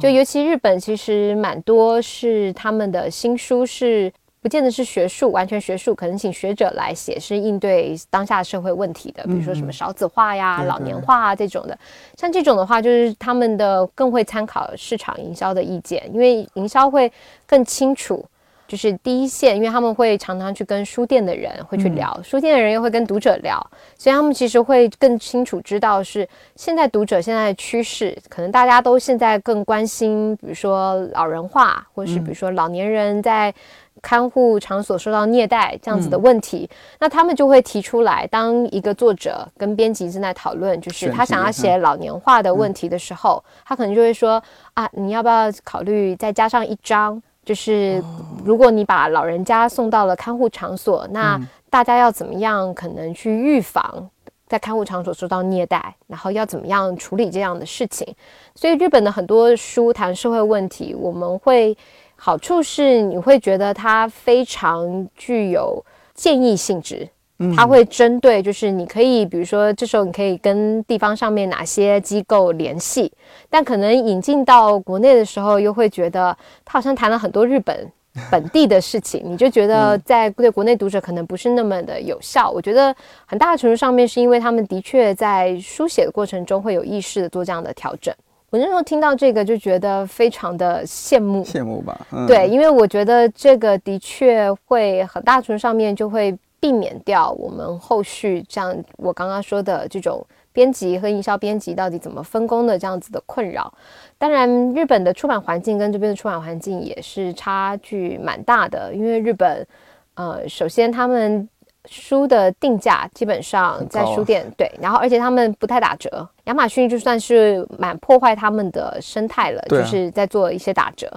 Speaker 2: 就尤其日本其实蛮多是他们的新书是。不见得是学术，完全学术，可能请学者来写，是应对当下社会问题的，比如说什么少子化呀、老年化啊这种的。像这种的话，就是他们的更会参考市场营销的意见，因为营销会更清楚，就是第一线，因为他们会常常去跟书店的人会去聊，书店的人又会跟读者聊，所以他们其实会更清楚知道是现在读者现在的趋势，可能大家都现在更关心，比如说老人化，或是比如说老年人在。看护场所受到虐待这样子的问题，那他们就会提出来。当一个作者跟编辑正在讨论，就是他想要写老年化的问题的时候，他可能就会说：啊，你要不要考虑再加上一章？就是如果你把老人家送到了看护场所，那大家要怎么样可能去预防？在看护场所受到虐待，然后要怎么样处理这样的事情。所以日本的很多书谈社会问题，我们会好处是你会觉得它非常具有建议性质。它会针对，就是你可以，比如说，这时候你可以跟地方上面哪些机构联系，但可能引进到国内的时候，又会觉得他好像谈了很多日本本地的事情，你就觉得在对国内读者可能不是那么的有效。我觉得很大的程度上面是因为他们的确在书写的过程中会有意识的做这样的调整。我那时候听到这个就觉得非常的羡慕，
Speaker 1: 羡慕吧？
Speaker 2: 对，因为我觉得这个的确会很大程度上面就会。避免掉我们后续像我刚刚说的这种编辑和营销编辑到底怎么分工的这样子的困扰。当然，日本的出版环境跟这边的出版环境也是差距蛮大的。因为日本，呃，首先他们书的定价基本上在书店对，然后而且他们不太打折。亚马逊就算是蛮破坏他们的生态了，就是在做一些打折。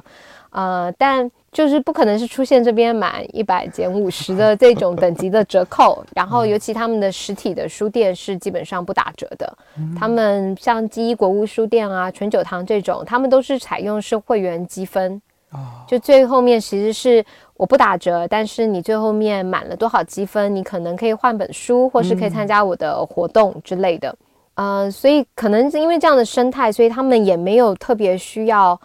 Speaker 2: 呃，但就是不可能是出现这边满一百减五十的这种 等级的折扣，然后尤其他们的实体的书店是基本上不打折的。他们像基一国务书店啊、纯酒堂这种，他们都是采用是会员积分，就最后面其实是我不打折，但是你最后面满了多少积分，你可能可以换本书，或是可以参加我的活动之类的。呃，所以可能是因为这样的生态，所以他们也没有特别需要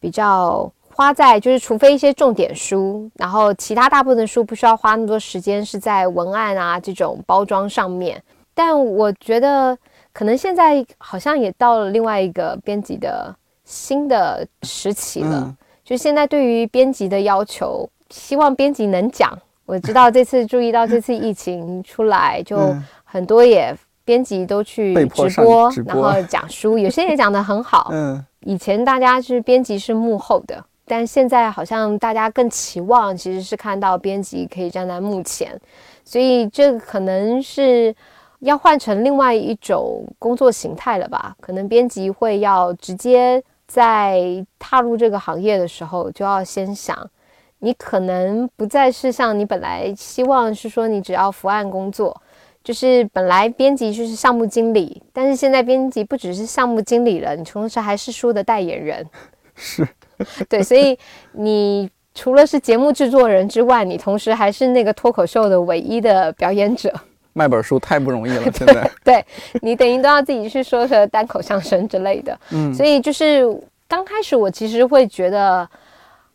Speaker 2: 比较。花在就是，除非一些重点书，然后其他大部分的书不需要花那么多时间，是在文案啊这种包装上面。但我觉得可能现在好像也到了另外一个编辑的新的时期了，就现在对于编辑的要求，希望编辑能讲。我知道这次注意到这次疫情出来，就很多也编辑都去直播，然后讲书，有些也讲得很好。嗯，以前大家是编辑是幕后的。但现在好像大家更期望，其实是看到编辑可以站在幕前，所以这可能是要换成另外一种工作形态了吧？可能编辑会要直接在踏入这个行业的时候，就要先想，你可能不再是像你本来希望是说你只要伏案工作，就是本来编辑就是项目经理，但是现在编辑不只是项目经理了，你同时还是书的代言人，
Speaker 1: 是。
Speaker 2: 对，所以你除了是节目制作人之外，你同时还是那个脱口秀的唯一的表演者。
Speaker 1: 卖本书太不容易了，现在。
Speaker 2: 对你等于都要自己去说说单口相声之类的。嗯，所以就是刚开始我其实会觉得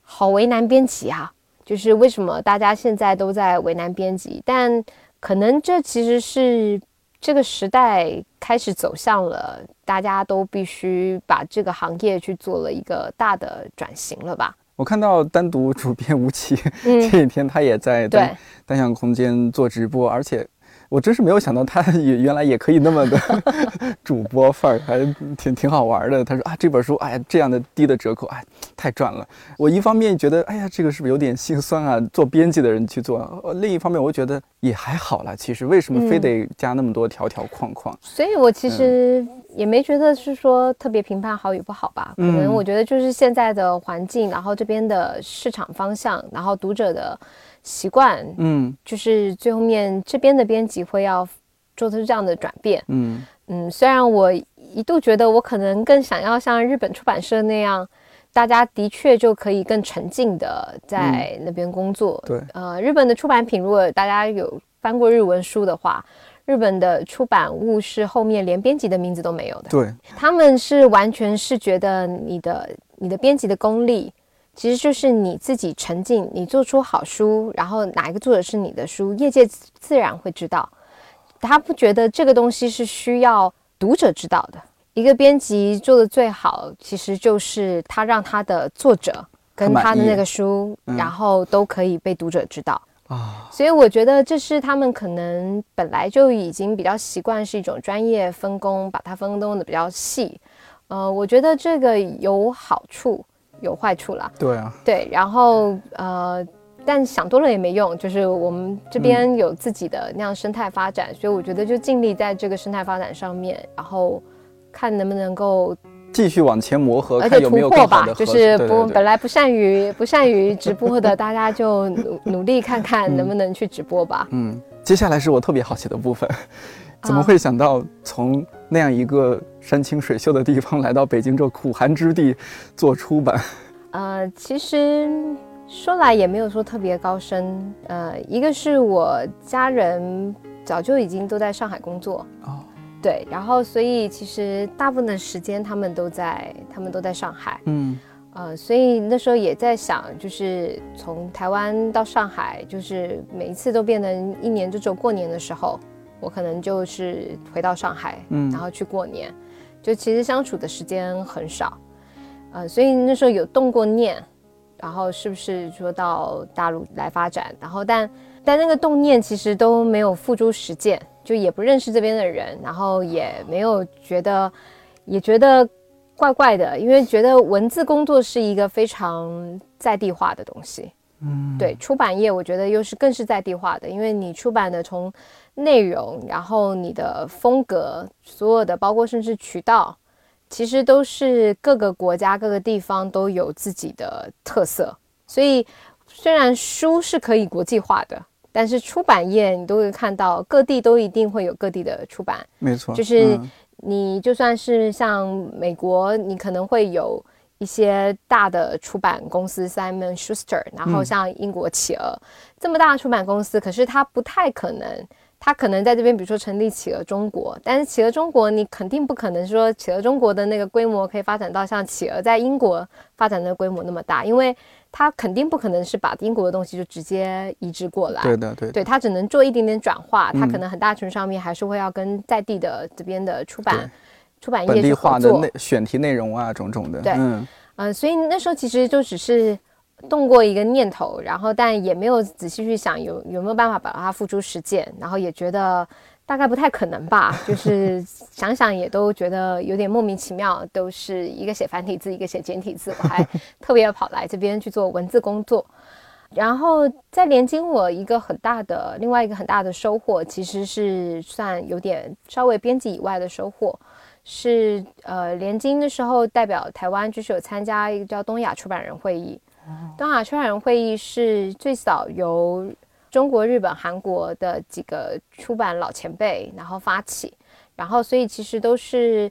Speaker 2: 好为难编辑啊，就是为什么大家现在都在为难编辑？但可能这其实是。这个时代开始走向了，大家都必须把这个行业去做了一个大的转型了吧？
Speaker 1: 我看到单独主编吴奇这几天他也在单单向空间做直播，而且。我真是没有想到，他也原来也可以那么的 主播范儿，还挺挺好玩的。他说啊，这本书，哎呀，这样的低的折扣，哎，太赚了。我一方面觉得，哎呀，这个是不是有点心酸啊？做编辑的人去做。另一方面，我觉得也还好了。其实为什么非得加那么多条条框框？
Speaker 2: 所以我其实也没觉得是说特别评判好与不好吧。可能我觉得就是现在的环境，然后这边的市场方向，然后读者的。习惯，嗯，就是最后面这边的编辑会要做出这样的转变，嗯嗯。虽然我一度觉得我可能更想要像日本出版社那样，大家的确就可以更沉浸的在那边工作。
Speaker 1: 对，
Speaker 2: 呃，日本的出版品，如果大家有翻过日文书的话，日本的出版物是后面连编辑的名字都没有的。
Speaker 1: 对，
Speaker 2: 他们是完全是觉得你的你的编辑的功力。其实就是你自己沉浸，你做出好书，然后哪一个作者是你的书，业界自然会知道。他不觉得这个东西是需要读者知道的。一个编辑做的最好，其实就是他让他的作者跟他的那个书，然后都可以被读者知道啊。所以我觉得这是他们可能本来就已经比较习惯是一种专业分工，把它分工的比较细。呃，我觉得这个有好处。有坏处啦，
Speaker 1: 对啊，
Speaker 2: 对，然后呃，但想多了也没用，就是我们这边有自己的那样生态发展，所以我觉得就尽力在这个生态发展上面，然后看能不能够
Speaker 1: 继续往前磨合，
Speaker 2: 而且突破吧，就是
Speaker 1: 不
Speaker 2: 本来不善于不善于直播的，大家就努努力看看能不能去直播吧。
Speaker 1: 嗯，接下来是我特别好奇的部分。怎么会想到从那样一个山清水秀的地方来到北京这苦寒之地做出版？
Speaker 2: 呃，其实说来也没有说特别高深。呃，一个是我家人早就已经都在上海工作哦，对，然后所以其实大部分的时间他们都在，他们都在上海。嗯，呃，所以那时候也在想，就是从台湾到上海，就是每一次都变成一年就只有过年的时候，我可能就是回到上海，嗯，然后去过年，就其实相处的时间很少。呃，所以那时候有动过念，然后是不是说到大陆来发展？然后但但那个动念其实都没有付诸实践，就也不认识这边的人，然后也没有觉得，也觉得怪怪的，因为觉得文字工作是一个非常在地化的东西。嗯，对，出版业我觉得又是更是在地化的，因为你出版的从内容，然后你的风格，所有的包括甚至渠道。其实都是各个国家、各个地方都有自己的特色，所以虽然书是可以国际化的，但是出版业你都会看到各地都一定会有各地的出版。
Speaker 1: 没错，
Speaker 2: 就是你就算是像美国，你可能会有一些大的出版公司，Simon Schuster，然后像英国企鹅这么大的出版公司，可是它不太可能。他可能在这边，比如说成立企鹅中国，但是企鹅中国你肯定不可能说企鹅中国的那个规模可以发展到像企鹅在英国发展的规模那么大，因为它肯定不可能是把英国的东西就直接移植过来。
Speaker 1: 对的，对，
Speaker 2: 对，它只能做一点点转化，它可能很大程度上面还是会要跟在地的这边的出版出版业去合作，
Speaker 1: 选题内容啊，种种的。
Speaker 2: 对，嗯，呃，所以那时候其实就只是。动过一个念头，然后但也没有仔细去想有有没有办法把它付诸实践，然后也觉得大概不太可能吧，就是想想也都觉得有点莫名其妙，都是一个写繁体字，一个写简体字，我还特别跑来这边去做文字工作，然后在连经我一个很大的另外一个很大的收获，其实是算有点稍微编辑以外的收获，是呃连经的时候代表台湾就是有参加一个叫东亚出版人会议。东亚出版人会议是最早由中国、日本、韩国的几个出版老前辈然后发起，然后所以其实。都是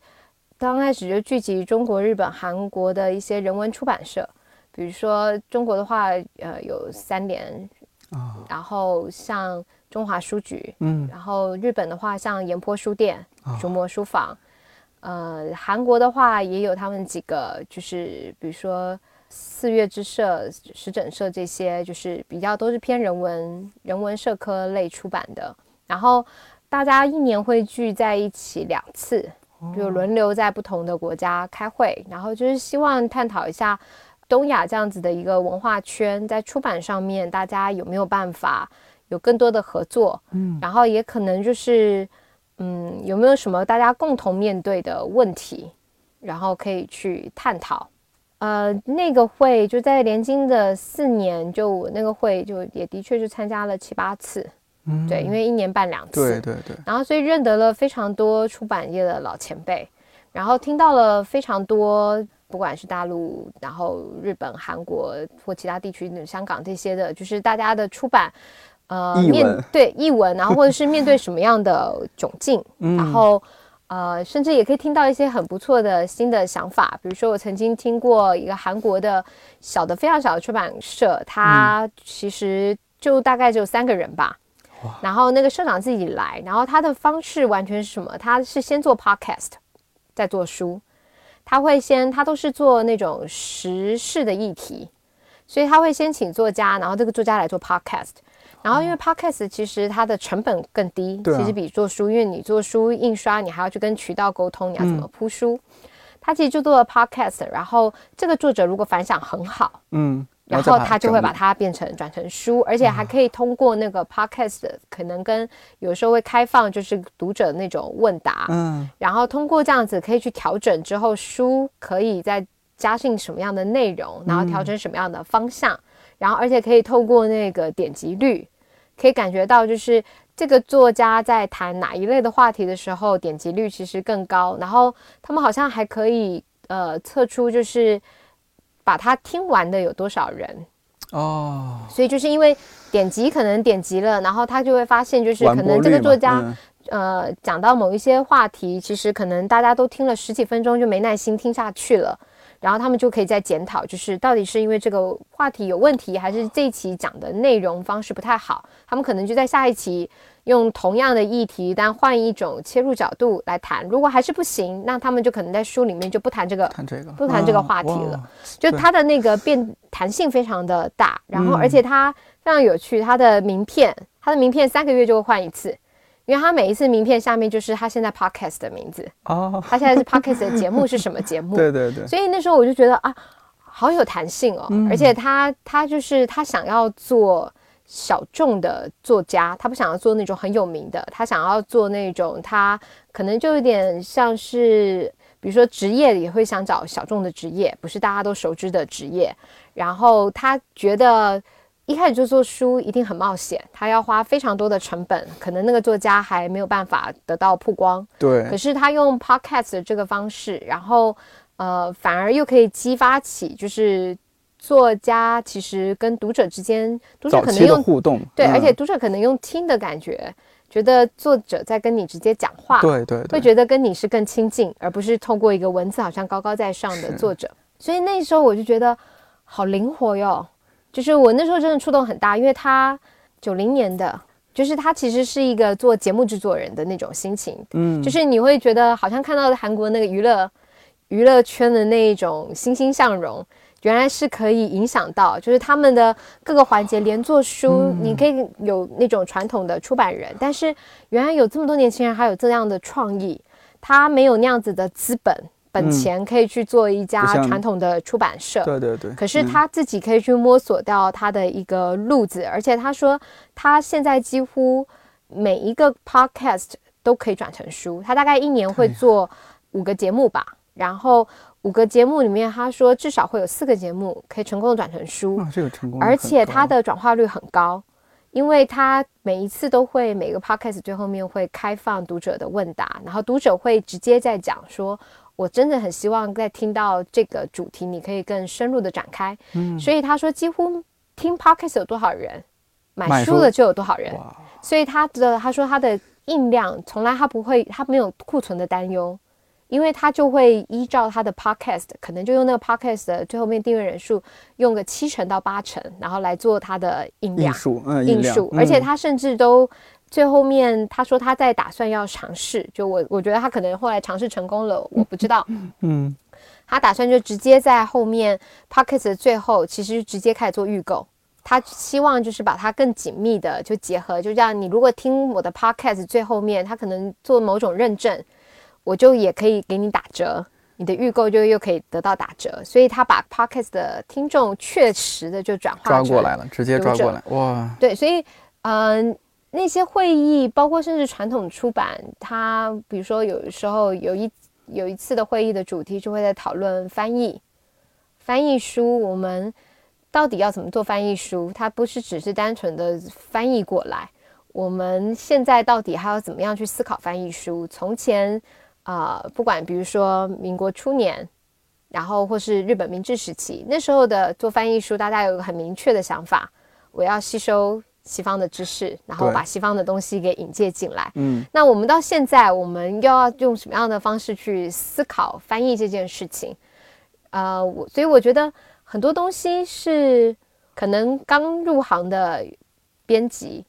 Speaker 2: 刚开始就聚集中国、日本、韩国的一些人文出版社，比如说中国的话，呃，有三联然后像中华书局，嗯，然后日本的话像岩坡书店、竹墨书房，呃，韩国的话也有他们几个，就是比如说。四月之社、时整社这些，就是比较都是偏人文、人文社科类出版的。然后大家一年会聚在一起两次，就轮流在不同的国家开会，然后就是希望探讨一下东亚这样子的一个文化圈，在出版上面大家有没有办法有更多的合作。嗯，然后也可能就是，嗯，有没有什么大家共同面对的问题，然后可以去探讨。呃，那个会就在连经的四年，就我那个会就也的确是参加了七八次，嗯，对，因为一年办两次，
Speaker 1: 对对对，
Speaker 2: 然后所以认得了非常多出版业的老前辈，然后听到了非常多，不管是大陆，然后日本、韩国或其他地区，香港这些的，就是大家的出版，
Speaker 1: 呃，面
Speaker 2: 对译文，然后或者是面对什么样的窘境，然后。呃，甚至也可以听到一些很不错的新的想法，比如说我曾经听过一个韩国的小的非常小的出版社，它其实就大概只有三个人吧，然后那个社长自己来，然后他的方式完全是什么？他是先做 podcast，再做书，他会先他都是做那种时事的议题，所以他会先请作家，然后这个作家来做 podcast。然后，因为 podcast 其实它的成本更低，其实比做书，因为你做书印刷，你还要去跟渠道沟通，你要怎么铺书。他其实就做了 podcast，然后这个作者如果反响很好，嗯，然后他就会把它变成转成书，而且还可以通过那个 podcast，可能跟有时候会开放就是读者那种问答，嗯，然后通过这样子可以去调整之后书可以再加进什么样的内容，然后调整什么样的方向。然后，而且可以透过那个点击率，可以感觉到，就是这个作家在谈哪一类的话题的时候，点击率其实更高。然后他们好像还可以呃测出，就是把它听完的有多少人哦。所以就是因为点击可能点击了，然后他就会发现，就是可能这个作家呃讲到某一些话题，其实可能大家都听了十几分钟就没耐心听下去了。然后他们就可以再检讨，就是到底是因为这个话题有问题，还是这一期讲的内容方式不太好。他们可能就在下一期用同样的议题，但换一种切入角度来谈。如果还是不行，那他们就可能在书里面就不谈这个，
Speaker 1: 谈这个，
Speaker 2: 不谈这个话题了。就它的那个变弹性非常的大，然后而且它非常有趣。它的名片，它的名片三个月就会换一次。因为他每一次名片下面就是他现在 podcast 的名字哦，他现在是 podcast 的节目是什么节目？
Speaker 1: 对对对。
Speaker 2: 所以那时候我就觉得啊，好有弹性哦，而且他他就是他想要做小众的作家，他不想要做那种很有名的，他想要做那种他可能就有点像是，比如说职业也会想找小众的职业，不是大家都熟知的职业，然后他觉得。一开始就做书一定很冒险，他要花非常多的成本，可能那个作家还没有办法得到曝光。
Speaker 1: 对。
Speaker 2: 可是他用 podcast 的这个方式，然后呃，反而又可以激发起，就是作家其实跟读者之间，读者可能用
Speaker 1: 互动，
Speaker 2: 对，而且读者可能用听的感觉，觉得作者在跟你直接讲话，
Speaker 1: 对对，
Speaker 2: 会觉得跟你是更亲近，而不是透过一个文字好像高高在上的作者。所以那时候我就觉得好灵活哟。就是我那时候真的触动很大，因为他九零年的，就是他其实是一个做节目制作人的那种心情，嗯，就是你会觉得好像看到韩国那个娱乐娱乐圈的那一种欣欣向荣，原来是可以影响到，就是他们的各个环节，连做书，你可以有那种传统的出版人，但是原来有这么多年轻人还有这样的创意，他没有那样子的资本。本钱可以去做一家传统的出版社，
Speaker 1: 对对对。
Speaker 2: 可是他自己可以去摸索到他的一个路子，而且他说他现在几乎每一个 podcast 都可以转成书。他大概一年会做五个节目吧，然后五个节目里面，他说至少会有四个节目可以成功的转成书。
Speaker 1: 这个成功，
Speaker 2: 而且他的转化率很高，因为他每一次都会每个 podcast 最后面会开放读者的问答，然后读者会直接在讲说。我真的很希望在听到这个主题，你可以更深入的展开。嗯，所以他说，几乎听 podcast 有多少人，买书的就有多少人。所以他的他说他的印量从来他不会，他没有库存的担忧，因为他就会依照他的 podcast，可能就用那个 podcast 的最后面订阅人数，用个七成到八成，然后来做他的印量。
Speaker 1: 嗯，
Speaker 2: 印数，而且他甚至都。最后面，他说他在打算要尝试，就我我觉得他可能后来尝试成功了，我不知道。嗯，他打算就直接在后面 pockets 的最后，其实直接开始做预购。他希望就是把它更紧密的就结合，就这样。你如果听我的 pockets 最后面，他可能做某种认证，我就也可以给你打折，你的预购就又可以得到打折。所以他把 pockets 的听众确实的就转化
Speaker 1: 抓过来了，直接抓过来，哇！
Speaker 2: 对，所以嗯。那些会议，包括甚至传统出版，它比如说有时候有一有一次的会议的主题就会在讨论翻译，翻译书我们到底要怎么做翻译书？它不是只是单纯的翻译过来，我们现在到底还要怎么样去思考翻译书？从前啊，不管比如说民国初年，然后或是日本明治时期，那时候的做翻译书，大家有个很明确的想法，我要吸收。西方的知识，然后把西方的东西给引介进来。嗯，那我们到现在，我们又要用什么样的方式去思考翻译这件事情？呃，我所以我觉得很多东西是可能刚入行的编辑，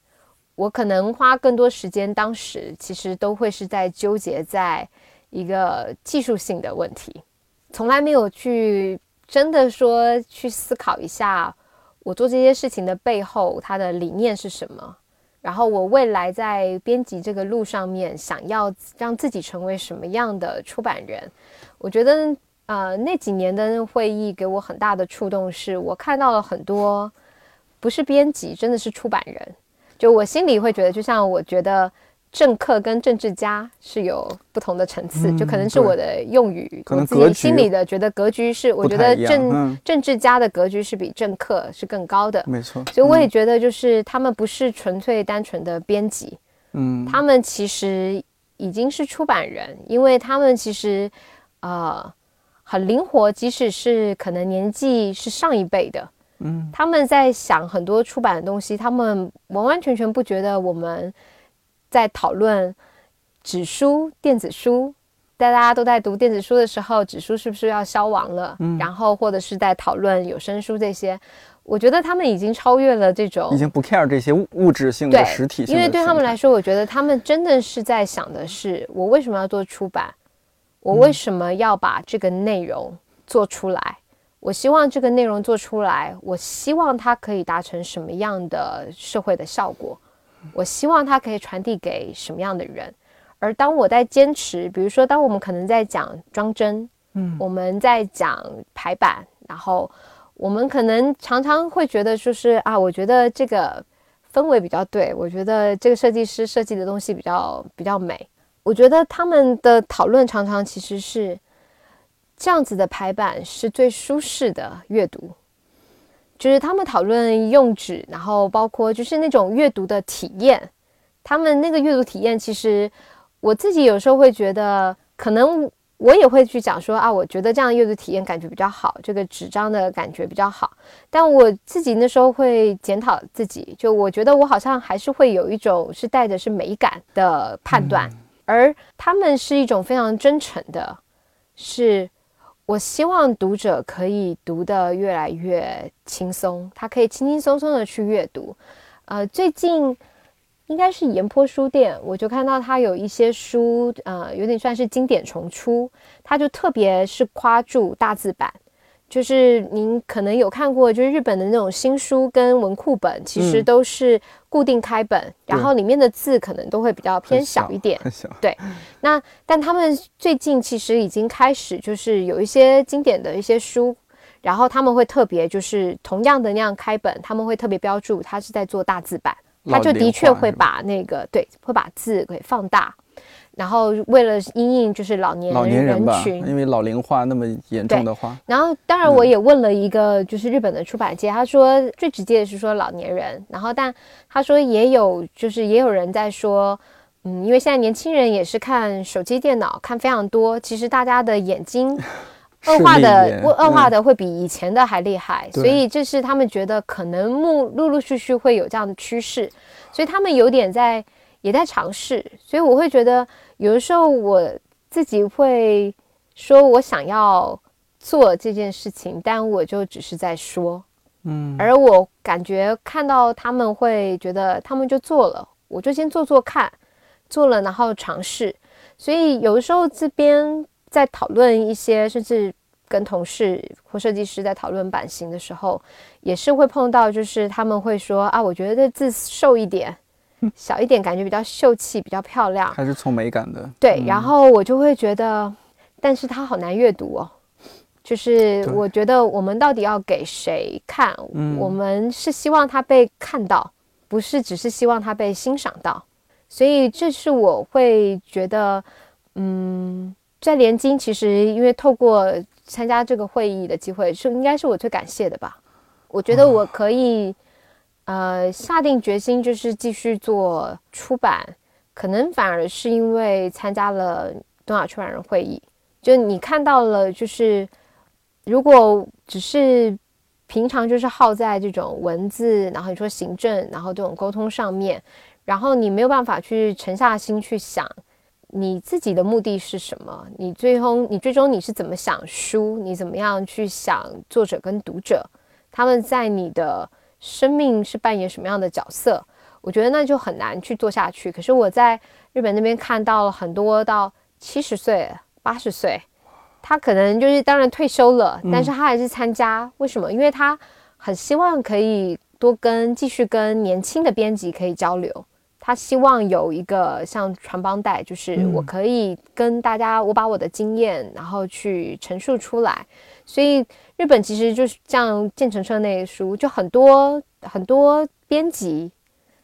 Speaker 2: 我可能花更多时间，当时其实都会是在纠结在一个技术性的问题，从来没有去真的说去思考一下。我做这些事情的背后，它的理念是什么？然后我未来在编辑这个路上面，想要让自己成为什么样的出版人？我觉得，呃，那几年的会议给我很大的触动，是我看到了很多不是编辑，真的是出版人。就我心里会觉得，就像我觉得。政客跟政治家是有不同的层次，就可能是我的用语，我自己心里的觉得格局是，我觉得政政治家的格局是比政客是更高的，
Speaker 1: 没错。
Speaker 2: 所以我也觉得，就是他们不是纯粹单纯的编辑，嗯，他们其实已经是出版人，因为他们其实呃很灵活，即使是可能年纪是上一辈的，嗯，他们在想很多出版的东西，他们完完全全不觉得我们。在讨论纸书、电子书，在大家都在读电子书的时候，纸书是不是要消亡了？嗯，然后或者是在讨论有声书这些，我觉得他们已经超越了这种，
Speaker 1: 已经不 care 这些物物质性的实体性。
Speaker 2: 因为对他们来说，我觉得他们真的是在想的是，我为什么要做出版？我为什么要把这个内容做出来？我希望这个内容做出来，我希望它可以达成什么样的社会的效果？我希望它可以传递给什么样的人？而当我在坚持，比如说，当我们可能在讲装帧，嗯，我们在讲排版，然后我们可能常常会觉得，就是啊，我觉得这个氛围比较对，我觉得这个设计师设计的东西比较比较美。我觉得他们的讨论常常其实是。这样子的排版是最舒适的阅读，就是他们讨论用纸，然后包括就是那种阅读的体验。他们那个阅读体验，其实我自己有时候会觉得，可能我也会去讲说啊，我觉得这样阅读体验感觉比较好，这个纸张的感觉比较好。但我自己那时候会检讨自己，就我觉得我好像还是会有一种是带着是美感的判断，而他们是一种非常真诚的，是。我希望读者可以读得越来越轻松，他可以轻轻松松的去阅读。呃，最近应该是盐坡书店，我就看到他有一些书，呃，有点算是经典重出，他就特别是夸注大字版。就是您可能有看过，就是日本的那种新书跟文库本，其实都是固定开本，然后里面的字可能都会比较偏小一点。对，那但他们最近其实已经开始，就是有一些经典的一些书，然后他们会特别就是同样的那样开本，他们会特别标注他是在做大字版，他就的确会把那个对，会把字给放大。然后为了因应就是老年
Speaker 1: 老年人
Speaker 2: 群，
Speaker 1: 因为老龄化那么严重的话，
Speaker 2: 然后当然我也问了一个就是日本的出版界，他说最直接的是说老年人，然后但他说也有就是也有人在说，嗯，因为现在年轻人也是看手机电脑看非常多，其实大家的眼睛 恶化的恶化的会比以前的还厉害，所以这是他们觉得可能陆陆陆续续会有这样的趋势，所以他们有点在。也在尝试，所以我会觉得有的时候我自己会说我想要做这件事情，但我就只是在说，嗯，而我感觉看到他们会觉得他们就做了，我就先做做看，做了然后尝试，所以有的时候这边在讨论一些，甚至跟同事或设计师在讨论版型的时候，也是会碰到，就是他们会说啊，我觉得这字瘦一点。小一点，感觉比较秀气，比较漂亮，
Speaker 1: 还是从美感的。
Speaker 2: 对，然后我就会觉得，但是它好难阅读哦。就是我觉得我们到底要给谁看？我们是希望它被看到，不是只是希望它被欣赏到。所以这是我会觉得，嗯，在连经其实因为透过参加这个会议的机会，是应该是我最感谢的吧。我觉得我可以。呃，下定决心就是继续做出版，可能反而是因为参加了东亚出版人会议，就你看到了，就是如果只是平常就是耗在这种文字，然后你说行政，然后这种沟通上面，然后你没有办法去沉下心去想你自己的目的是什么，你最终你最终你是怎么想书，你怎么样去想作者跟读者，他们在你的。生命是扮演什么样的角色？我觉得那就很难去做下去。可是我在日本那边看到了很多到七十岁、八十岁，他可能就是当然退休了，但是他还是参加。为什么？因为他很希望可以多跟继续跟年轻的编辑可以交流。他希望有一个像传帮带，就是我可以跟大家，我把我的经验然后去陈述出来。所以日本其实就是像建成车那书，就很多很多编辑，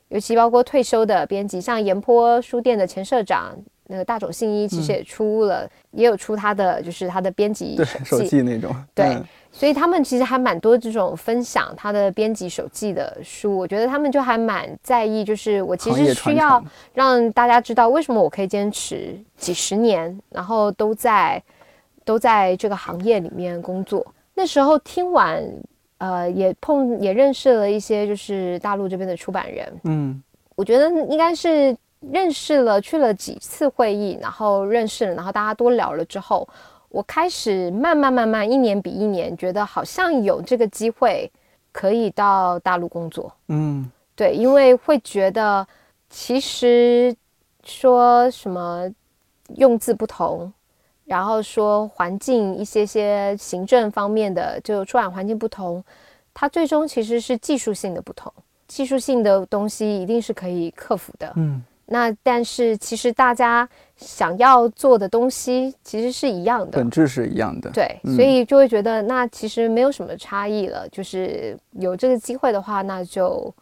Speaker 2: 尤其包括退休的编辑，像岩坡书店的前社长那个大冢信一，其实也出了，也有出他的就是他的编辑
Speaker 1: 手记那种。
Speaker 2: 对，所以他们其实还蛮多这种分享他的编辑手记的书。我觉得他们就还蛮在意，就是我其实需要让大家知道为什么我可以坚持几十年，然后都在。都在这个行业里面工作。那时候听完，呃，也碰也认识了一些，就是大陆这边的出版人。嗯，我觉得应该是认识了，去了几次会议，然后认识了，然后大家多聊了之后，我开始慢慢慢慢，一年比一年，觉得好像有这个机会可以到大陆工作。
Speaker 1: 嗯，
Speaker 2: 对，因为会觉得其实说什么用字不同，然后说环境一些些行政方面的就出版环境不同，它最终其实是技术性的不同。技术性的东西一定是可以克服的。
Speaker 1: 嗯，
Speaker 2: 那但是其实大家想要做的东西其实是一样的
Speaker 1: 本，质是一样的。
Speaker 2: 对，
Speaker 1: 嗯
Speaker 2: 所以就会觉得那其实没有什么差异了。就是有这个机会的话，那就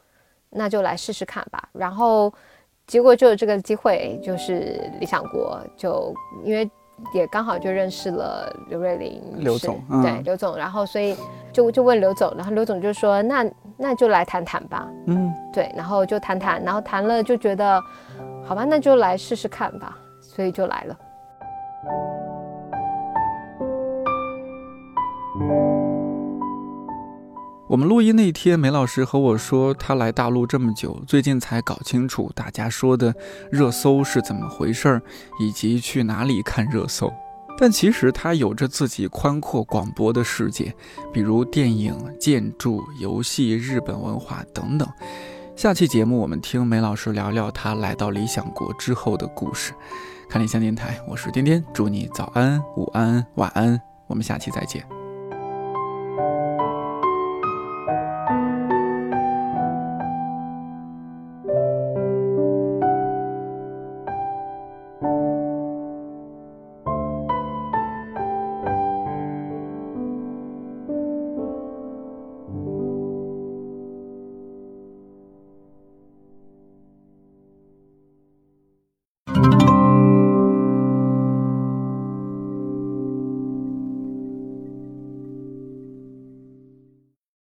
Speaker 2: 那就来试试看吧。然后结果就有这个机会，就是理想国就因为。也刚好就认识了刘瑞玲
Speaker 1: 刘总嗯。
Speaker 2: 对刘总，然后所以就就问刘总，然后刘总就说那那就来谈谈吧，
Speaker 1: 嗯，
Speaker 2: 对，然后就谈谈，然后谈了就觉得，好吧，那就来试试看吧，所以就来了。
Speaker 1: 我们录音那天，梅老师和我说，他来大陆这么久，最近才搞清楚大家说的热搜是怎么回事儿，以及去哪里看热搜。但其实他有着自己宽阔广博的世界，比如电影、建筑、游戏、日本文化等等。下期节目我们听梅老师聊聊他来到理想国之后的故事。看理想电台，我是颠颠，祝你早安、午安、晚安，我们下期再见。